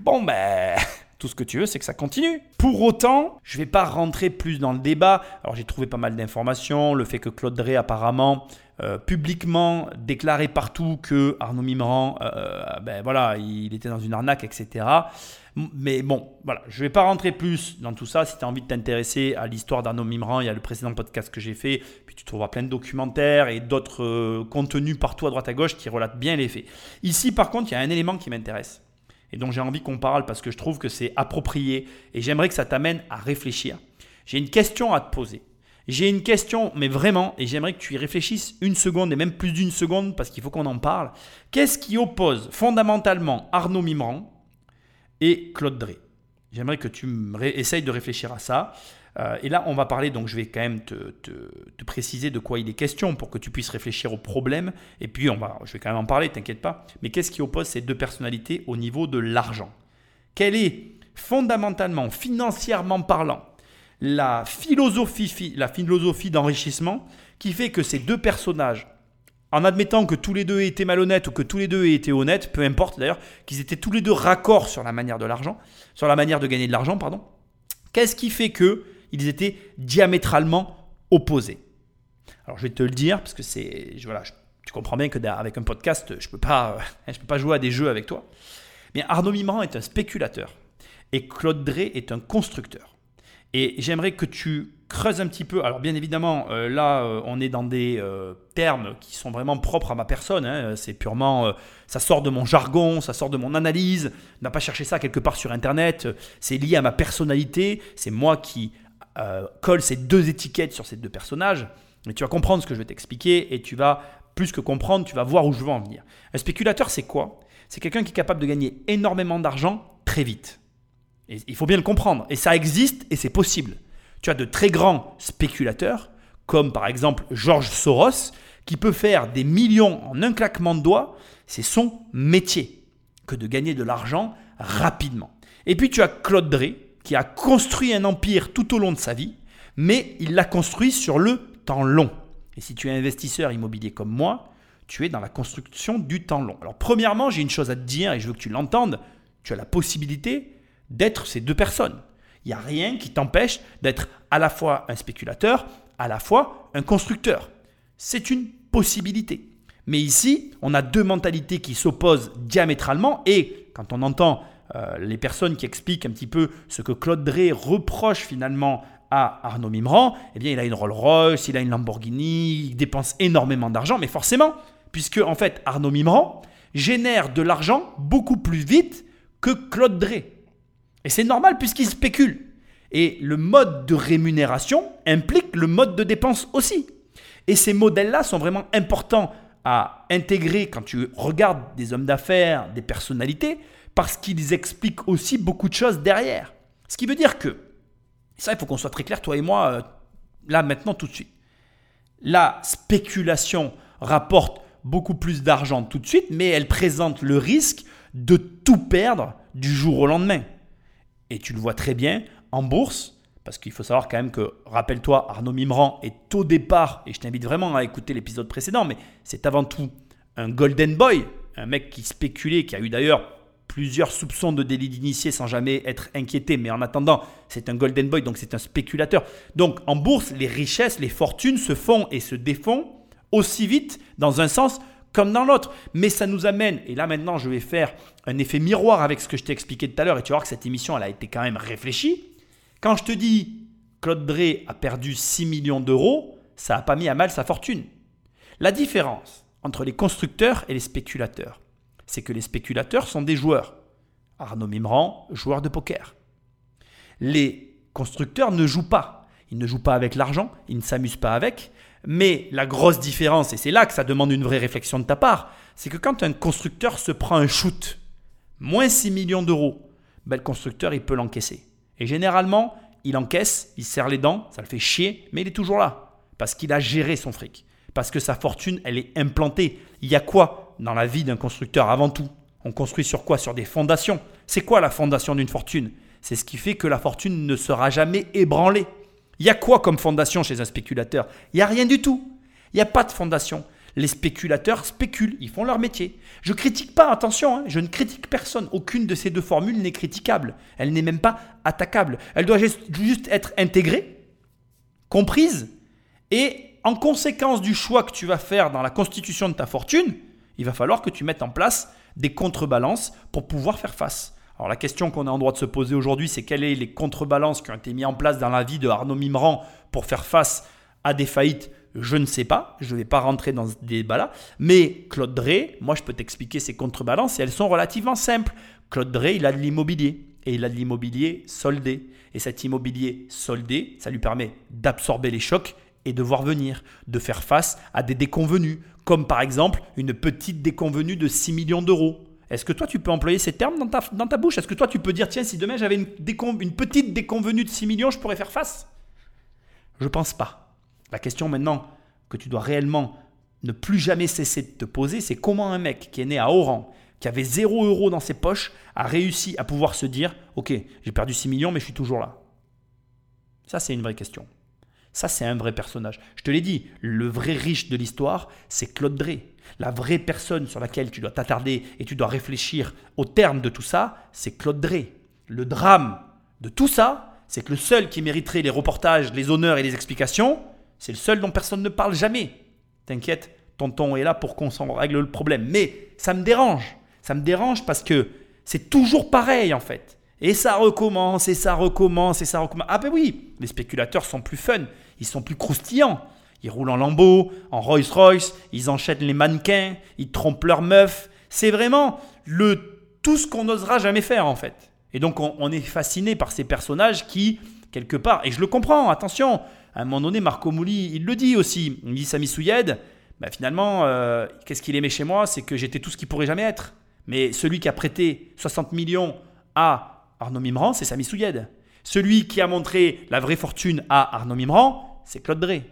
bon ben... Tout ce que tu veux, c'est que ça continue. Pour autant, je ne vais pas rentrer plus dans le débat. Alors j'ai trouvé pas mal d'informations. Le fait que Claude Drey apparemment euh, publiquement déclaré partout que Arnaud Mimran, euh, ben voilà, il était dans une arnaque, etc. Mais bon, voilà, je ne vais pas rentrer plus dans tout ça. Si tu as envie de t'intéresser à l'histoire d'Arnaud Mimran, il y a le précédent podcast que j'ai fait, puis tu trouveras plein de documentaires et d'autres euh, contenus partout à droite à gauche qui relatent bien les faits. Ici, par contre, il y a un élément qui m'intéresse et dont j'ai envie qu'on parle parce que je trouve que c'est approprié et j'aimerais que ça t'amène à réfléchir. J'ai une question à te poser. J'ai une question, mais vraiment, et j'aimerais que tu y réfléchisses une seconde et même plus d'une seconde parce qu'il faut qu'on en parle. Qu'est-ce qui oppose fondamentalement Arnaud Mimran et Claude Drey J'aimerais que tu essayes de réfléchir à ça. Euh, et là, on va parler, donc je vais quand même te, préciser de quoi il est question pour que tu puisses réfléchir au problème. Et puis, on va, je vais quand même en parler, t'inquiète pas. Mais qu'est-ce qui oppose ces deux personnalités au niveau de l'argent? Quelle est fondamentalement, financièrement parlant, la philosophie, la philosophie d'enrichissement qui fait que ces deux personnages, en admettant que tous les deux étaient malhonnêtes ou que tous les deux étaient honnêtes, peu importe d'ailleurs, qu'ils étaient tous les deux raccords sur la manière de l'argent, sur la manière de gagner de l'argent, pardon. Qu'est-ce qui fait que ils étaient diamétralement opposés? Alors je vais te le dire parce que c'est voilà, tu comprends bien que avec un podcast, je peux je peux pas jouer à des jeux avec toi. Mais Arnaud Mimran est un spéculateur et Claude Drey est un constructeur. Et j'aimerais que tu creuses un petit peu. Alors bien évidemment, euh, là, euh, on est dans des euh, termes qui sont vraiment propres à ma personne. Hein. C'est purement, ça sort de mon jargon, ça sort de mon analyse. N'a pas cherché ça quelque part sur Internet. C'est lié à ma personnalité. C'est moi qui colle ces deux étiquettes sur ces deux personnages. Mais tu vas comprendre ce que je vais t'expliquer et tu vas plus que comprendre, tu vas voir où je veux en venir. Un spéculateur, c'est quoi? C'est quelqu'un qui est capable de gagner énormément d'argent très vite il faut bien le comprendre. Et ça existe et c'est possible. Tu as de très grands spéculateurs, comme par exemple George Soros, qui peut faire des millions en un claquement de doigts. C'est son métier que de gagner de l'argent rapidement. Et puis tu as Claude Drey, qui a construit un empire tout au long de sa vie, mais il l'a construit sur le temps long. Et si tu es investisseur immobilier comme moi, tu es dans la construction du temps long. Alors premièrement, j'ai une chose à te dire et je veux que tu l'entendes. Tu as la possibilité d'être ces deux personnes. Il n'y a rien qui t'empêche d'être à la fois un spéculateur, à la fois un constructeur. C'est une possibilité. Mais ici, on a deux mentalités qui s'opposent diamétralement et quand on entend euh, les personnes qui expliquent un petit peu ce que Claude Drey reproche finalement à Arnaud Mimran, eh bien il a une Rolls Royce, il a une Lamborghini, il dépense énormément d'argent, mais forcément, puisque en fait Arnaud Mimran génère de l'argent beaucoup plus vite que Claude Drey. Et c'est normal puisqu'ils spéculent. Et le mode de rémunération implique le mode de dépense aussi. Et ces modèles-là sont vraiment importants à intégrer quand tu regardes des hommes d'affaires, des personnalités, parce qu'ils expliquent aussi beaucoup de choses derrière. Ce qui veut dire que, ça il faut qu'on soit très clair, toi et moi, euh, là maintenant tout de suite. La spéculation rapporte beaucoup plus d'argent tout de suite, mais elle présente le risque de tout perdre du jour au lendemain. Et tu le vois très bien en bourse, parce qu'il faut savoir quand même que, rappelle-toi, Arnaud Mimran est au départ, et je t'invite vraiment à écouter l'épisode précédent, mais c'est avant tout un golden boy, un mec qui spéculait, qui a eu d'ailleurs plusieurs soupçons de délit d'initié sans jamais être inquiété, mais en attendant, c'est un golden boy, donc c'est un spéculateur. Donc en bourse, les richesses, les fortunes se font et se défont aussi vite dans un sens comme dans l'autre. Mais ça nous amène, et là maintenant je vais faire un effet miroir avec ce que je t'ai expliqué tout à l'heure, et tu vas voir que cette émission, elle a été quand même réfléchie. Quand je te dis Claude Drey a perdu 6 millions d'euros, ça n'a pas mis à mal sa fortune. La différence entre les constructeurs et les spéculateurs, c'est que les spéculateurs sont des joueurs. Arnaud Mimran, joueur de poker. Les constructeurs ne jouent pas. Ils ne jouent pas avec l'argent, ils ne s'amusent pas avec. Mais la grosse différence, et c'est là que ça demande une vraie réflexion de ta part, c'est que quand un constructeur se prend un shoot, moins 6 millions d'euros, ben le constructeur, il peut l'encaisser. Et généralement, il encaisse, il serre les dents, ça le fait chier, mais il est toujours là. Parce qu'il a géré son fric. Parce que sa fortune, elle est implantée. Il y a quoi dans la vie d'un constructeur avant tout? On construit sur quoi? Sur des fondations. C'est quoi la fondation d'une fortune? C'est ce qui fait que la fortune ne sera jamais ébranlée. Il y a quoi comme fondation chez un spéculateur? Il n'y a rien du tout. Il n'y a pas de fondation. Les spéculateurs spéculent, ils font leur métier. Je critique pas, attention, hein, je ne critique personne. Aucune de ces deux formules n'est critiquable. Elle n'est même pas attaquable. Elle doit juste être intégrée, comprise, et en conséquence du choix que tu vas faire dans la constitution de ta fortune, il va falloir que tu mettes en place des contrebalances pour pouvoir faire face. Alors la question qu'on est en droit de se poser aujourd'hui, c'est quelles sont les contrebalances qui ont été mises en place dans la vie de Arnaud Mimran pour faire face à des faillites? Je ne sais pas, je ne vais pas rentrer dans ce débat-là, mais Claude Drey, moi je peux t'expliquer ses contrebalances et elles sont relativement simples. Claude Drey, il a de l'immobilier et il a de l'immobilier soldé. Et cet immobilier soldé, ça lui permet d'absorber les chocs et de voir venir, de faire face à des déconvenus, comme par exemple une petite déconvenue de 6 millions d'euros. Est-ce que toi tu peux employer ces termes dans ta, bouche? Est-ce que toi tu peux dire, tiens, si demain j'avais une, une petite déconvenue de 6 millions, je pourrais faire face? Je pense pas. La question maintenant que tu dois réellement ne plus jamais cesser de te poser, c'est comment un mec qui est né à Oran, qui avait 0 euros dans ses poches, a réussi à pouvoir se dire Ok, j'ai perdu 6 millions, mais je suis toujours là? Ça, c'est une vraie question. Ça, c'est un vrai personnage. Je te l'ai dit, le vrai riche de l'histoire, c'est Claude Drey. La vraie personne sur laquelle tu dois t'attarder et tu dois réfléchir au terme de tout ça, c'est Claude Drey. Le drame de tout ça, c'est que le seul qui mériterait les reportages, les honneurs et les explications, c'est le seul dont personne ne parle jamais. T'inquiète, tonton est là pour qu'on s'en règle le problème. Mais ça me dérange. Ça me dérange parce que c'est toujours pareil en fait. Et ça recommence, et ça recommence, et ça recommence. Ah ben oui, les spéculateurs sont plus fun, ils sont plus croustillants. Ils roulent en Lambeau, en Rolls-Royce, ils enchaînent les mannequins, ils trompent leurs meufs. C'est vraiment le, tout ce qu'on n'osera jamais faire en fait. Et donc on, est fasciné par ces personnages qui, quelque part, et je le comprends, attention, à un moment donné, Marco Mouli, il le dit aussi. Il dit Sami Souyed, bah finalement, euh, qu'est-ce qu'il aimait chez moi? C'est que j'étais tout ce qu'il pourrait jamais être. Mais celui qui a prêté 60 millions à Arnaud Mimran, c'est Sami Souyed. Celui qui a montré la vraie fortune à Arnaud Mimran, c'est Claude Drey.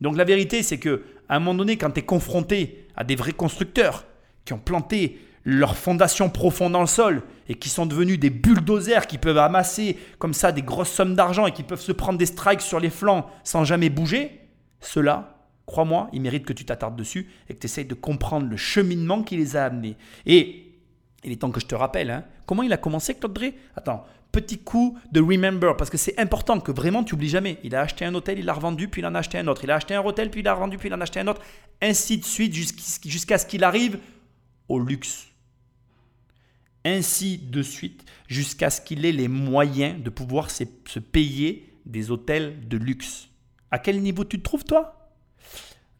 Donc la vérité, c'est que un moment donné, quand tu es confronté à des vrais constructeurs qui ont planté leur fondation profonde dans le sol et qui sont devenus des bulldozers qui peuvent amasser comme ça des grosses sommes d'argent et qui peuvent se prendre des strikes sur les flancs sans jamais bouger, ceux-là, crois-moi, ils méritent que tu t'attardes dessus et que tu essayes de comprendre le cheminement qui les a amenés. Et il est temps que je te rappelle, hein, comment il a commencé Claude Drey? Attends, petit coup de remember, parce que c'est important que vraiment tu oublies jamais. Il a acheté un hôtel, il l'a revendu, puis il en a acheté un autre. Il a acheté un hôtel, puis il l'a revendu, puis il en a acheté un autre. Ainsi de suite jusqu'à ce qu'il arrive au luxe ainsi de suite, jusqu'à ce qu'il ait les moyens de pouvoir se, payer des hôtels de luxe. À quel niveau tu te trouves, toi?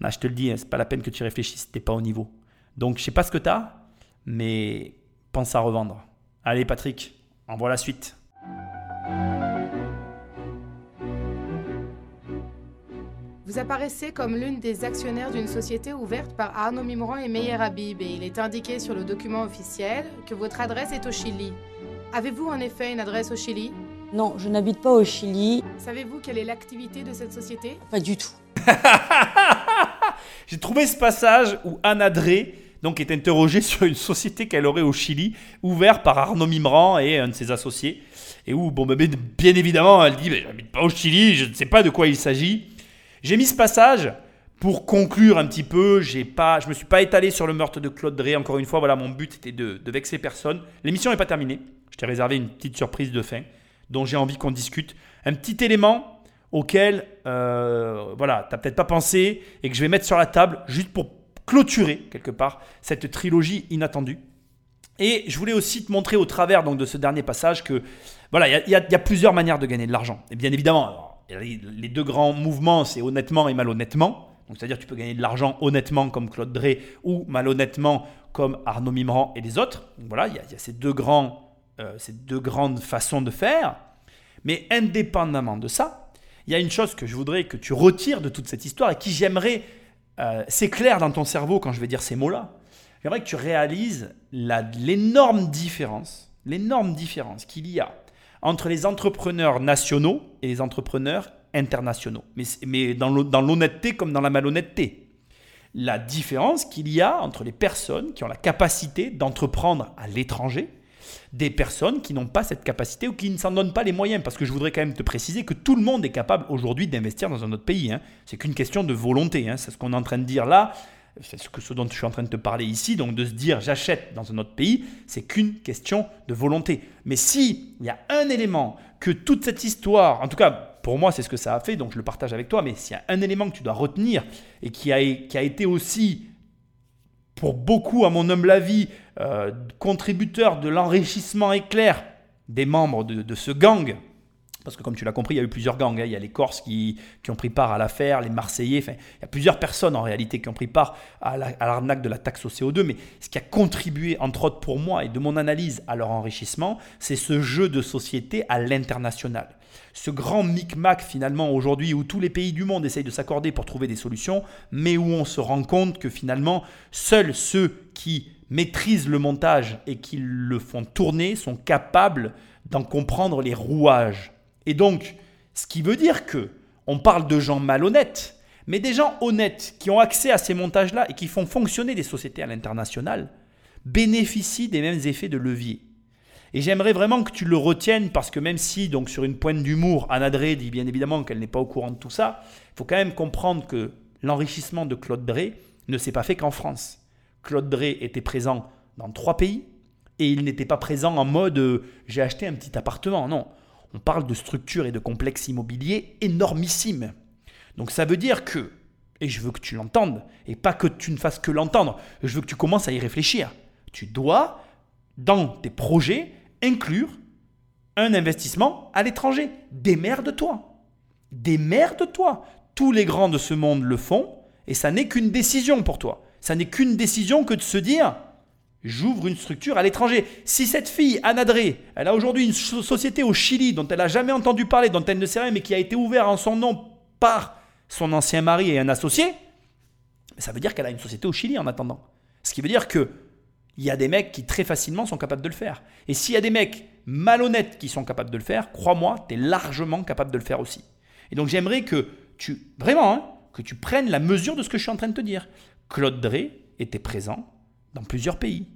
Je te le dis, hein, c'est pas la peine que tu réfléchisses, t'es pas au niveau. Donc, je sais pas ce que tu as, mais pense à revendre. Allez, Patrick, envoie la suite. Vous apparaissez comme l'une des actionnaires d'une société ouverte par Arnaud Mimran et Meyer Habib et il est indiqué sur le document officiel que votre adresse est au Chili. Avez-vous en effet une adresse au Chili? Non, je n'habite pas au Chili. Savez-vous quelle est l'activité de cette société? Pas du tout. J'ai trouvé ce passage où Anna Drey donc, est interrogée sur une société qu'elle aurait au Chili, ouverte par Arnaud Mimran et un de ses associés. Et où, bon, bien évidemment, elle dit Je J'habite pas au Chili, je ne sais pas de quoi il s'agit. J'ai mis ce passage pour conclure un petit peu. J'ai pas, je me suis pas étalé sur le meurtre de Claude Drey. Encore une fois, voilà, mon but était de, vexer personne. L'émission n'est pas terminée. Je t'ai réservé une petite surprise de fin dont j'ai envie qu'on discute. Un petit élément auquel, euh, voilà, t'as peut-être pas pensé et que je vais mettre sur la table juste pour clôturer quelque part cette trilogie inattendue. Et je voulais aussi te montrer au travers donc, de ce dernier passage que voilà, il y, y, a plusieurs manières de gagner de l'argent. Et bien évidemment, les deux grands mouvements, c'est honnêtement et malhonnêtement. C'est-à-dire tu peux gagner de l'argent honnêtement comme Claude Drey ou malhonnêtement comme Arnaud Mimran et les autres. voilà, il y, a, ces, deux grands, euh, ces deux grandes façons de faire. Mais indépendamment de ça, il y a une chose que je voudrais que tu retires de toute cette histoire et qui j'aimerais euh, s'éclaire dans ton cerveau quand je vais dire ces mots-là. J'aimerais que tu réalises l'énorme différence, l'énorme différence qu'il y a entre les entrepreneurs nationaux et les entrepreneurs internationaux. Mais, dans l'honnêteté comme dans la malhonnêteté la différence qu'il y a entre les personnes qui ont la capacité d'entreprendre à l'étranger, des personnes qui n'ont pas cette capacité ou qui ne s'en donnent pas les moyens. Parce que je voudrais quand même te préciser que tout le monde est capable aujourd'hui d'investir dans un autre pays. Hein. C'est qu'une question de volonté. Hein. C'est ce qu'on est en train de dire là. C'est ce, que, dont je suis en train de te parler ici. Donc de se dire j'achète dans un autre pays, c'est qu'une question de volonté. Mais si il y a un élément que toute cette histoire, en tout cas pour moi, c'est ce que ça a fait, donc je le partage avec toi. Mais s'il y a un élément que tu dois retenir et qui a, qui a été aussi, pour beaucoup, à mon humble avis, euh, contributeur de l'enrichissement éclair des membres de, ce gang, parce que comme tu l'as compris, il y a eu plusieurs gangs. Hein. Il y a les Corses qui, qui ont pris part à l'affaire, les Marseillais. Il y a plusieurs personnes en réalité qui ont pris part à l'arnaque de la taxe au CO2. Mais ce qui a contribué, entre autres pour moi et de mon analyse à leur enrichissement, c'est ce jeu de société à l'international ce grand micmac finalement aujourd'hui où tous les pays du monde essayent de s'accorder pour trouver des solutions, mais où on se rend compte que finalement seuls ceux qui maîtrisent le montage et qui le font tourner sont capables d'en comprendre les rouages. Et donc, ce qui veut dire que on parle de gens malhonnêtes, mais des gens honnêtes qui ont accès à ces montages-là et qui font fonctionner des sociétés à l'international bénéficient des mêmes effets de levier. Et j'aimerais vraiment que tu le retiennes parce que même si, donc sur une pointe d'humour, Anna Drey dit bien évidemment qu'elle n'est pas au courant de tout ça, il faut quand même comprendre que l'enrichissement de Claude Drey ne s'est pas fait qu'en France. Claude Drey était présent dans trois pays et il n'était pas présent en mode euh, j'ai acheté un petit appartement. Non, on parle de structures et de complexes immobiliers énormissimes. Donc ça veut dire que, et je veux que tu l'entendes, et pas que tu ne fasses que l'entendre, je veux que tu commences à y réfléchir. Tu dois, dans tes projets, inclure un investissement à l'étranger. Démerde-toi. Démerde-toi. Tous les grands de ce monde le font et ça n'est qu'une décision pour toi. Ça n'est qu'une décision que de se dire j'ouvre une structure à l'étranger. Si cette fille, Anna elle a aujourd'hui une société au Chili dont elle n'a jamais entendu parler, dont elle ne sait rien, mais qui a été ouverte en son nom par son ancien mari et un associé, ça veut dire qu'elle a une société au Chili en attendant. Ce qui veut dire que il y a des mecs qui très facilement sont capables de le faire. Et s'il y a des mecs malhonnêtes qui sont capables de le faire, crois-moi, tu es largement capable de le faire aussi. Et donc j'aimerais que tu, vraiment, hein, que tu prennes la mesure de ce que je suis en train de te dire. Claude Drey était présent dans plusieurs pays.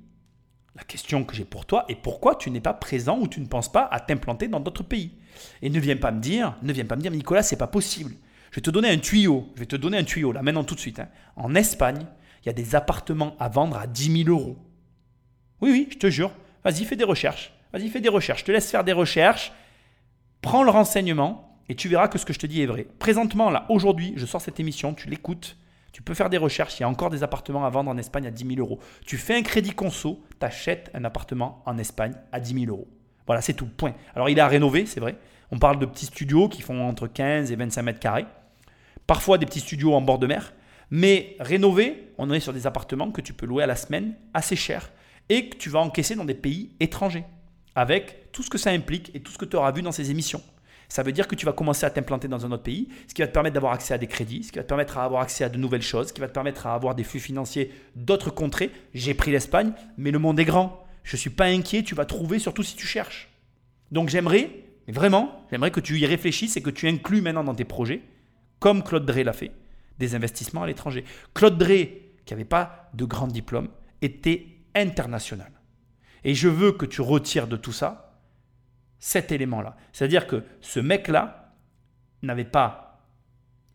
La question que j'ai pour toi est pourquoi tu n'es pas présent ou tu ne penses pas à t'implanter dans d'autres pays. Et ne viens pas me dire, ne viens pas me dire, Nicolas, c'est pas possible. Je vais te donner un tuyau. Je vais te donner un tuyau là maintenant tout de suite. Hein. En Espagne, il y a des appartements à vendre à 10 000 euros. Oui, oui, je te jure. Vas-y, fais des recherches. Vas-y, fais des recherches. Je te laisse faire des recherches. Prends le renseignement et tu verras que ce que je te dis est vrai. Présentement, là, aujourd'hui, je sors cette émission, tu l'écoutes. Tu peux faire des recherches. Il y a encore des appartements à vendre en Espagne à 10 000 euros. Tu fais un crédit conso, tu achètes un appartement en Espagne à 10 000 euros. Voilà, c'est tout. Point. Alors, il est à rénover, c'est vrai. On parle de petits studios qui font entre 15 et 25 mètres carrés. Parfois des petits studios en bord de mer. Mais rénover, on est sur des appartements que tu peux louer à la semaine assez cher et que tu vas encaisser dans des pays étrangers, avec tout ce que ça implique et tout ce que tu auras vu dans ces émissions. Ça veut dire que tu vas commencer à t'implanter dans un autre pays, ce qui va te permettre d'avoir accès à des crédits, ce qui va te permettre d'avoir accès à de nouvelles choses, ce qui va te permettre d'avoir des flux financiers d'autres contrées. J'ai pris l'Espagne, mais le monde est grand. Je ne suis pas inquiet, tu vas trouver, surtout si tu cherches. Donc j'aimerais, vraiment, j'aimerais que tu y réfléchisses et que tu inclues maintenant dans tes projets, comme Claude Drey l'a fait, des investissements à l'étranger. Claude Drey, qui n'avait pas de grand diplôme, était international. Et je veux que tu retires de tout ça cet élément-là. C'est-à-dire que ce mec-là n'avait pas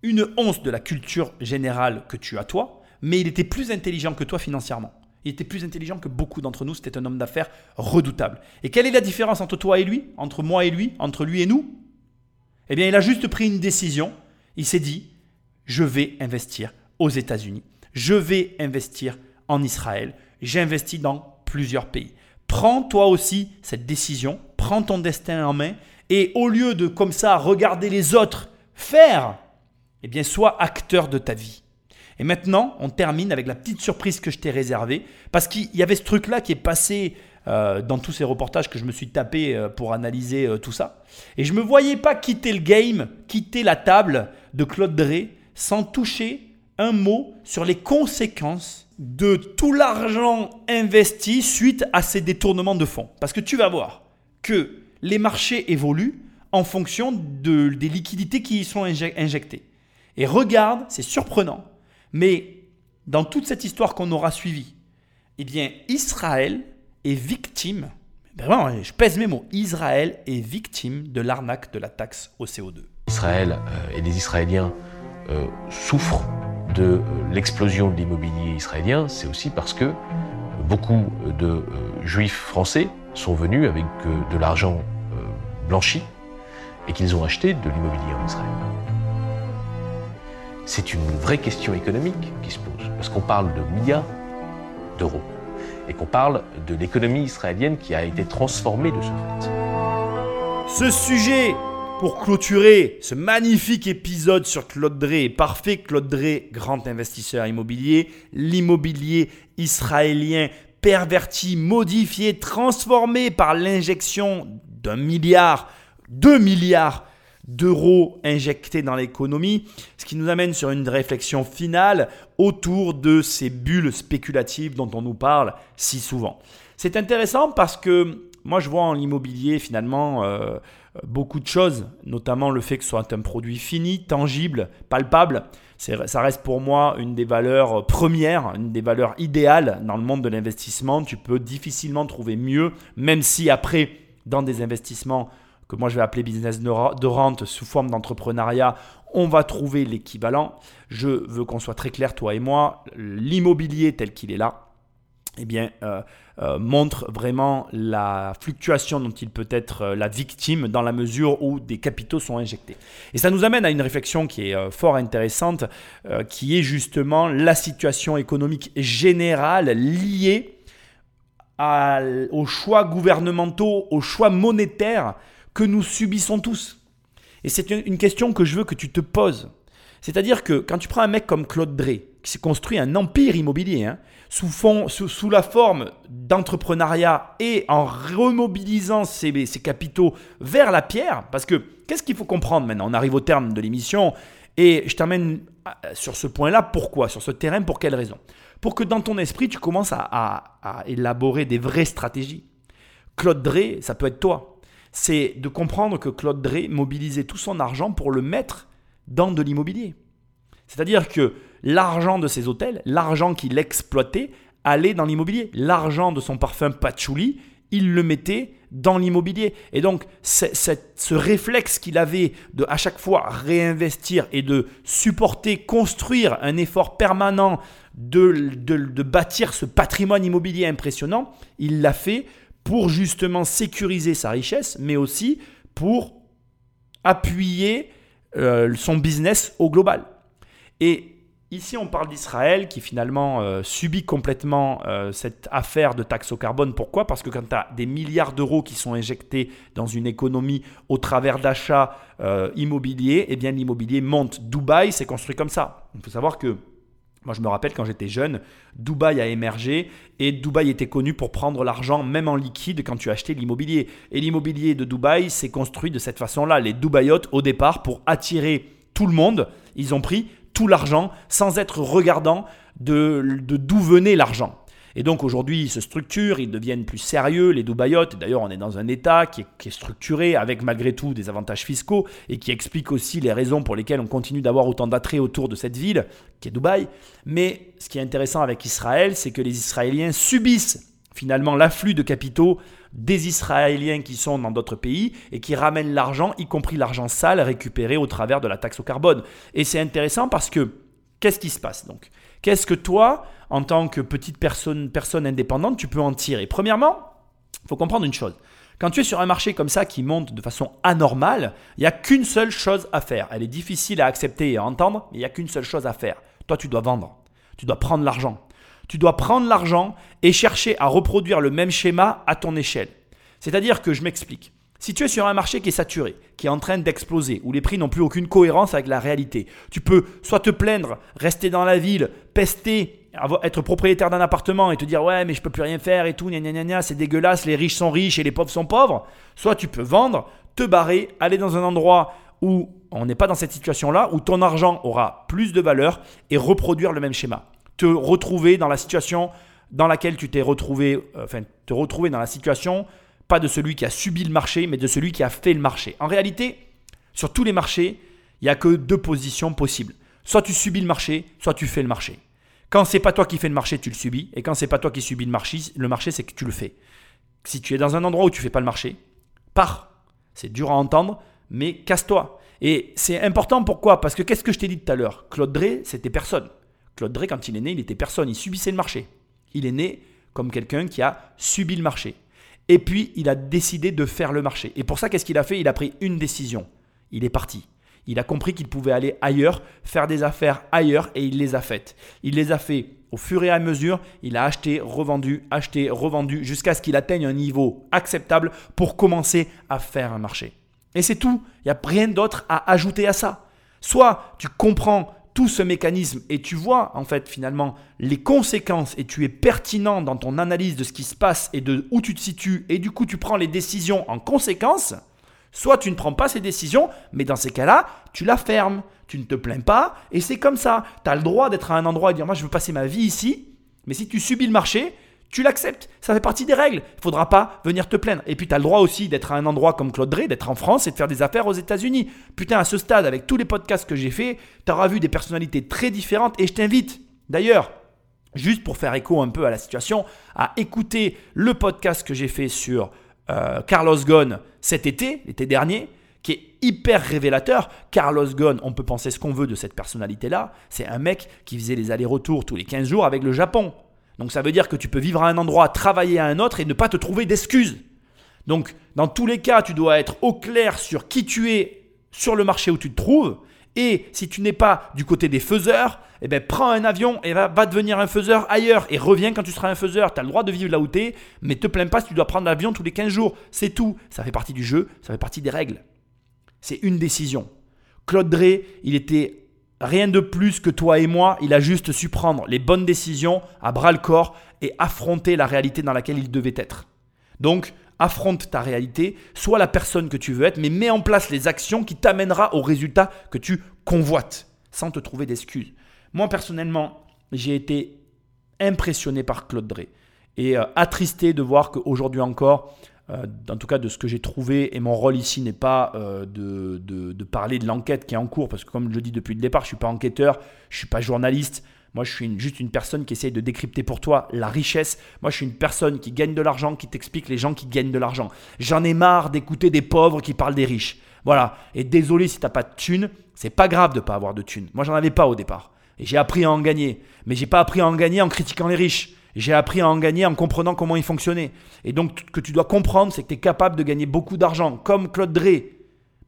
une once de la culture générale que tu as toi, mais il était plus intelligent que toi financièrement. Il était plus intelligent que beaucoup d'entre nous. C'était un homme d'affaires redoutable. Et quelle est la différence entre toi et lui Entre moi et lui Entre lui et nous? Eh bien, il a juste pris une décision. Il s'est dit, je vais investir aux États-Unis. Je vais investir en Israël j'investis dans plusieurs pays. Prends toi aussi cette décision, prends ton destin en main et au lieu de comme ça regarder les autres faire, eh bien sois acteur de ta vie. Et maintenant, on termine avec la petite surprise que je t'ai réservée parce qu'il y avait ce truc là qui est passé euh, dans tous ces reportages que je me suis tapé euh, pour analyser tout ça. Et je ne me voyais pas quitter le game, quitter la table de Claude Drey sans toucher un mot sur les conséquences de tout l'argent investi suite à ces détournements de fonds. Parce que tu vas voir que les marchés évoluent en fonction de, des liquidités qui y sont injectées. Et regarde, c'est surprenant, mais dans toute cette histoire qu'on aura suivie, eh bien, Israël est victime, vraiment, je pèse mes mots, Israël est victime de l'arnaque de la taxe au CO2. Israël euh, et les Israéliens euh, souffrent de euh, l'explosion de l'immobilier israélien, c'est aussi parce que beaucoup de juifs français sont venus avec de l'argent blanchi et qu'ils ont acheté de l'immobilier en Israël. C'est une vraie question économique qui se pose, parce qu'on parle de milliards d'euros et qu'on parle de l'économie israélienne qui a été transformée de ce fait. Ce sujet, pour clôturer ce magnifique épisode sur Claude Drey, parfait. Claude Drey, grand investisseur immobilier, l'immobilier israélien perverti, modifié, transformé par l'injection d'un milliard, deux milliards d'euros injectés dans l'économie, ce qui nous amène sur une réflexion finale autour de ces bulles spéculatives dont on nous parle si souvent. C'est intéressant parce que moi je vois en l'immobilier finalement euh, beaucoup de choses, notamment le fait que ce soit un produit fini, tangible, palpable. Ça reste pour moi une des valeurs premières, une des valeurs idéales dans le monde de l'investissement. Tu peux difficilement trouver mieux, même si après, dans des investissements que moi je vais appeler business de rente sous forme d'entrepreneuriat, on va trouver l'équivalent. Je veux qu'on soit très clair, toi et moi, l'immobilier tel qu'il est là, eh bien, euh, euh, montre vraiment la fluctuation dont il peut être euh, la victime dans la mesure où des capitaux sont injectés. Et ça nous amène à une réflexion qui est fort intéressante, qui est justement la situation économique générale liée aux choix gouvernementaux, aux choix monétaires que nous subissons tous. Et c'est une question que je veux que tu te poses. C'est-à-dire que quand tu prends un mec comme Claude Drey, qui s'est construit un empire immobilier, hein, sous, fond, sous, la forme d'entrepreneuriat et en remobilisant ses, ses, capitaux vers la pierre, parce que qu'est-ce qu'il faut comprendre maintenant? On arrive au terme de l'émission et je t'amène sur ce point-là. Pourquoi? Sur ce terrain, pour quelle raison? Pour que dans ton esprit, tu commences à, à élaborer des vraies stratégies. Claude Drey, ça peut être toi c'est de comprendre que Claude Drey mobilisait tout son argent pour le mettre dans de l'immobilier. C'est-à-dire que l'argent de ses hôtels, l'argent qu'il exploitait, allait dans l'immobilier. L'argent de son parfum patchouli, il le mettait dans l'immobilier. Et donc, ce réflexe qu'il avait de à chaque fois réinvestir et de supporter, construire un effort permanent de, de bâtir ce patrimoine immobilier impressionnant, il l'a fait pour justement sécuriser sa richesse, mais aussi pour appuyer euh, son business au global. Et ici, on parle d'Israël qui finalement euh, subit complètement euh, cette affaire de taxe au carbone. Pourquoi? Parce que quand tu as des milliards d'euros qui sont injectés dans une économie au travers d'achats immobiliers, eh bien l'immobilier monte. Dubaï, c'est construit comme ça. Il faut savoir que moi, je me rappelle quand j'étais jeune, Dubaï a émergé et Dubaï était connu pour prendre l'argent même en liquide quand tu achetais l'immobilier. Et l'immobilier de Dubaï s'est construit de cette façon-là. Les Dubaïotes, au départ, pour attirer tout le monde, ils ont pris l'argent sans être regardant de d'où venait l'argent. Et donc aujourd'hui, ils se structurent, ils deviennent plus sérieux, les Dubaïotes. D'ailleurs, on est dans un État qui est, structuré avec malgré tout des avantages fiscaux et qui explique aussi les raisons pour lesquelles on continue d'avoir autant d'attrait autour de cette ville qui est Dubaï. Mais ce qui est intéressant avec Israël, c'est que les Israéliens subissent finalement l'afflux de capitaux des Israéliens qui sont dans d'autres pays et qui ramènent l'argent, y compris l'argent sale récupéré au travers de la taxe au carbone. Et c'est intéressant parce que qu'est-ce qui se passe donc? Qu'est-ce que toi, en tant que petite personne, personne indépendante, tu peux en tirer? Premièrement, il faut comprendre une chose. Quand tu es sur un marché comme ça qui monte de façon anormale, il n'y a qu'une seule chose à faire. Elle est difficile à accepter et à entendre, mais il n'y a qu'une seule chose à faire. Toi, tu dois vendre. Tu dois prendre l'argent. Tu dois prendre l'argent et chercher à reproduire le même schéma à ton échelle. C'est-à-dire que je m'explique. Si tu es sur un marché qui est saturé, qui est en train d'exploser, où les prix n'ont plus aucune cohérence avec la réalité, tu peux soit te plaindre, rester dans la ville, pester être propriétaire d'un appartement et te dire ouais mais je peux plus rien faire et tout, gna gna gna, c'est dégueulasse, les riches sont riches et les pauvres sont pauvres. Soit tu peux vendre, te barrer, aller dans un endroit où on n'est pas dans cette situation-là, où ton argent aura plus de valeur et reproduire le même schéma. Te retrouver dans la situation dans laquelle tu t'es retrouvé, euh, enfin te retrouver dans la situation pas de celui qui a subi le marché, mais de celui qui a fait le marché. En réalité, sur tous les marchés, il n'y a que deux positions possibles. Soit tu subis le marché, soit tu fais le marché. Quand c'est pas toi qui fais le marché, tu le subis. Et quand c'est pas toi qui subis le marché, le marché, c'est que tu le fais. Si tu es dans un endroit où tu fais pas le marché, pars. C'est dur à entendre, mais casse-toi. Et c'est important pourquoi? Parce que qu'est-ce que je t'ai dit tout à l'heure? Claude Drey, c'était personne. Claude Drey, quand il est né, il était personne. Il subissait le marché. Il est né comme quelqu'un qui a subi le marché. Et puis, il a décidé de faire le marché. Et pour ça, qu'est-ce qu'il a fait? Il a pris une décision. Il est parti. Il a compris qu'il pouvait aller ailleurs, faire des affaires ailleurs, et il les a faites. Il les a fait au fur et à mesure. Il a acheté, revendu, acheté, revendu, jusqu'à ce qu'il atteigne un niveau acceptable pour commencer à faire un marché. Et c'est tout. Il n'y a rien d'autre à ajouter à ça. Soit tu comprends tout ce mécanisme et tu vois en fait finalement les conséquences et tu es pertinent dans ton analyse de ce qui se passe et de où tu te situes et du coup tu prends les décisions en conséquence, soit tu ne prends pas ces décisions, mais dans ces cas-là, tu la fermes, tu ne te plains pas et c'est comme ça. Tu as le droit d'être à un endroit et dire moi je veux passer ma vie ici, mais si tu subis le marché, tu l'acceptes, ça fait partie des règles. Il faudra pas venir te plaindre. Et puis tu as le droit aussi d'être à un endroit comme Claude Drey, d'être en France et de faire des affaires aux États-Unis. Putain, à ce stade, avec tous les podcasts que j'ai fait, tu auras vu des personnalités très différentes et je t'invite, d'ailleurs, juste pour faire écho un peu à la situation, à écouter le podcast que j'ai fait sur euh, Carlos Ghosn cet été, l'été dernier, qui est hyper révélateur. Carlos Ghosn, on peut penser ce qu'on veut de cette personnalité-là. C'est un mec qui faisait les allers-retours tous les 15 jours avec le Japon. Donc ça veut dire que tu peux vivre à un endroit, travailler à un autre et ne pas te trouver d'excuses. Donc dans tous les cas, tu dois être au clair sur qui tu es sur le marché où tu te trouves. Et si tu n'es pas du côté des faiseurs, eh ben, prends un avion et va, devenir un faiseur ailleurs et reviens quand tu seras un faiseur. Tu as le droit de vivre là où tu es, mais te plains pas si tu dois prendre l'avion tous les 15 jours. C'est tout. Ça fait partie du jeu, ça fait partie des règles. C'est une décision. Claude Drey, il était Rien de plus que toi et moi, il a juste su prendre les bonnes décisions à bras le corps et affronter la réalité dans laquelle il devait être. Donc, affronte ta réalité, sois la personne que tu veux être, mais mets en place les actions qui t'amènera au résultat que tu convoites, sans te trouver d'excuses. Moi, personnellement, j'ai été impressionné par Claude Drey et euh, attristé de voir qu'aujourd'hui encore, en tout cas de ce que j'ai trouvé, et mon rôle ici n'est pas euh, de, de, parler de l'enquête qui est en cours, parce que comme je le dis depuis le départ, je ne suis pas enquêteur, je ne suis pas journaliste, moi je suis juste une personne qui essaye de décrypter pour toi la richesse, moi je suis une personne qui gagne de l'argent, qui t'explique les gens qui gagnent de l'argent. J'en ai marre d'écouter des pauvres qui parlent des riches. Voilà, et désolé si tu n'as pas de thunes, c'est pas grave de pas avoir de thunes. Moi j'en avais pas au départ, et j'ai appris à en gagner, mais j'ai pas appris à en gagner en critiquant les riches. J'ai appris à en gagner en comprenant comment il fonctionnait. Et donc, ce que tu dois comprendre, c'est que tu es capable de gagner beaucoup d'argent, comme Claude Drey,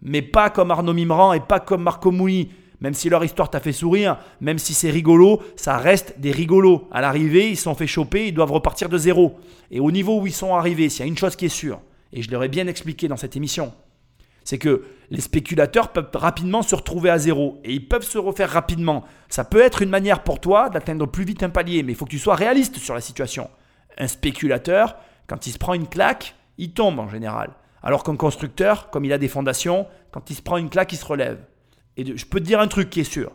mais pas comme Arnaud Mimran et pas comme Marco Mouli. Même si leur histoire t'a fait sourire, même si c'est rigolo, ça reste des rigolos. À l'arrivée, ils se sont fait choper, ils doivent repartir de zéro. Et au niveau où ils sont arrivés, s'il y a une chose qui est sûre, et je leur ai bien expliqué dans cette émission, c'est que les spéculateurs peuvent rapidement se retrouver à zéro et ils peuvent se refaire rapidement. Ça peut être une manière pour toi d'atteindre plus vite un palier, mais il faut que tu sois réaliste sur la situation. Un spéculateur, quand il se prend une claque, il tombe en général. Alors qu'un constructeur, comme il a des fondations, quand il se prend une claque, il se relève. Et je peux te dire un truc qui est sûr.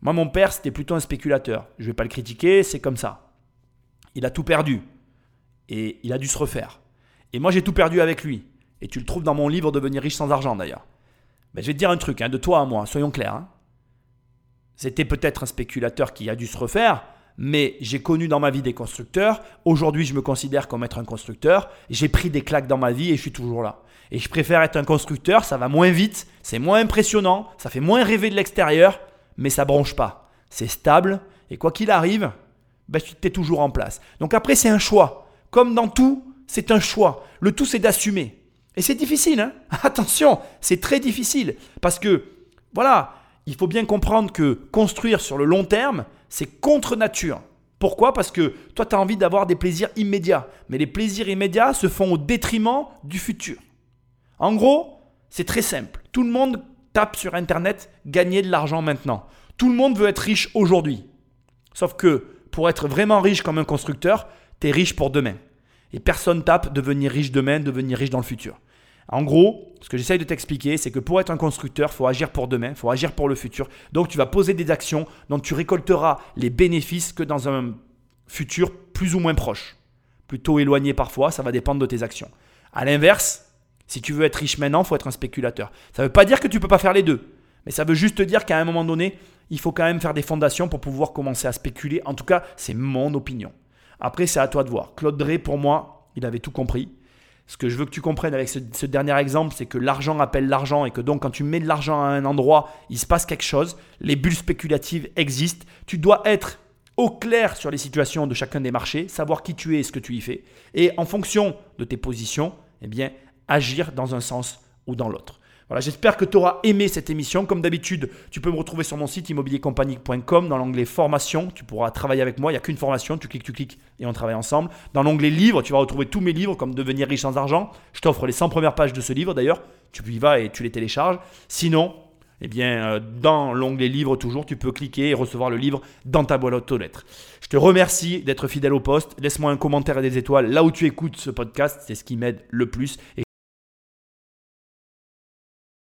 Moi, mon père, c'était plutôt un spéculateur. Je ne vais pas le critiquer, c'est comme ça. Il a tout perdu. Et il a dû se refaire. Et moi, j'ai tout perdu avec lui. Et tu le trouves dans mon livre Devenir riche sans argent d'ailleurs. Mais je vais te dire un truc, hein, de toi à moi, soyons clairs. Hein. C'était peut-être un spéculateur qui a dû se refaire, mais j'ai connu dans ma vie des constructeurs. Aujourd'hui, je me considère comme être un constructeur. J'ai pris des claques dans ma vie et je suis toujours là. Et je préfère être un constructeur, ça va moins vite, c'est moins impressionnant, ça fait moins rêver de l'extérieur, mais ça bronche pas. C'est stable et quoi qu'il arrive, ben, tu es toujours en place. Donc après, c'est un choix. Comme dans tout, c'est un choix. Le tout, c'est d'assumer. Et c'est difficile, hein attention, c'est très difficile. Parce que, voilà, il faut bien comprendre que construire sur le long terme, c'est contre nature. Pourquoi? Parce que toi, tu as envie d'avoir des plaisirs immédiats. Mais les plaisirs immédiats se font au détriment du futur. En gros, c'est très simple. Tout le monde tape sur Internet gagner de l'argent maintenant. Tout le monde veut être riche aujourd'hui. Sauf que pour être vraiment riche comme un constructeur, tu es riche pour demain. Et personne tape devenir riche demain, devenir riche dans le futur. En gros, ce que j'essaye de t'expliquer, c'est que pour être un constructeur, il faut agir pour demain, il faut agir pour le futur. Donc tu vas poser des actions dont tu récolteras les bénéfices que dans un futur plus ou moins proche. Plutôt éloigné parfois, ça va dépendre de tes actions. A l'inverse, si tu veux être riche maintenant, il faut être un spéculateur. Ça ne veut pas dire que tu ne peux pas faire les deux. Mais ça veut juste dire qu'à un moment donné, il faut quand même faire des fondations pour pouvoir commencer à spéculer. En tout cas, c'est mon opinion. Après, c'est à toi de voir. Claude Drey, pour moi, il avait tout compris. Ce que je veux que tu comprennes avec ce, dernier exemple, c'est que l'argent appelle l'argent et que donc quand tu mets de l'argent à un endroit, il se passe quelque chose. Les bulles spéculatives existent. Tu dois être au clair sur les situations de chacun des marchés, savoir qui tu es et ce que tu y fais. Et en fonction de tes positions, eh bien, agir dans un sens ou dans l'autre. Voilà, j'espère que tu auras aimé cette émission. Comme d'habitude, tu peux me retrouver sur mon site immobiliercompagnie.com dans l'onglet formation. Tu pourras travailler avec moi. Il n'y a qu'une formation. Tu cliques, tu cliques et on travaille ensemble. Dans l'onglet livres, tu vas retrouver tous mes livres comme Devenir riche sans argent. Je t'offre les 100 premières pages de ce livre d'ailleurs. Tu y vas et tu les télécharges. Sinon, eh bien, euh, dans l'onglet livres toujours, tu peux cliquer et recevoir le livre dans ta boîte aux lettres. Je te remercie d'être fidèle au poste. Laisse-moi un commentaire et des étoiles là où tu écoutes ce podcast. C'est ce qui m'aide le plus.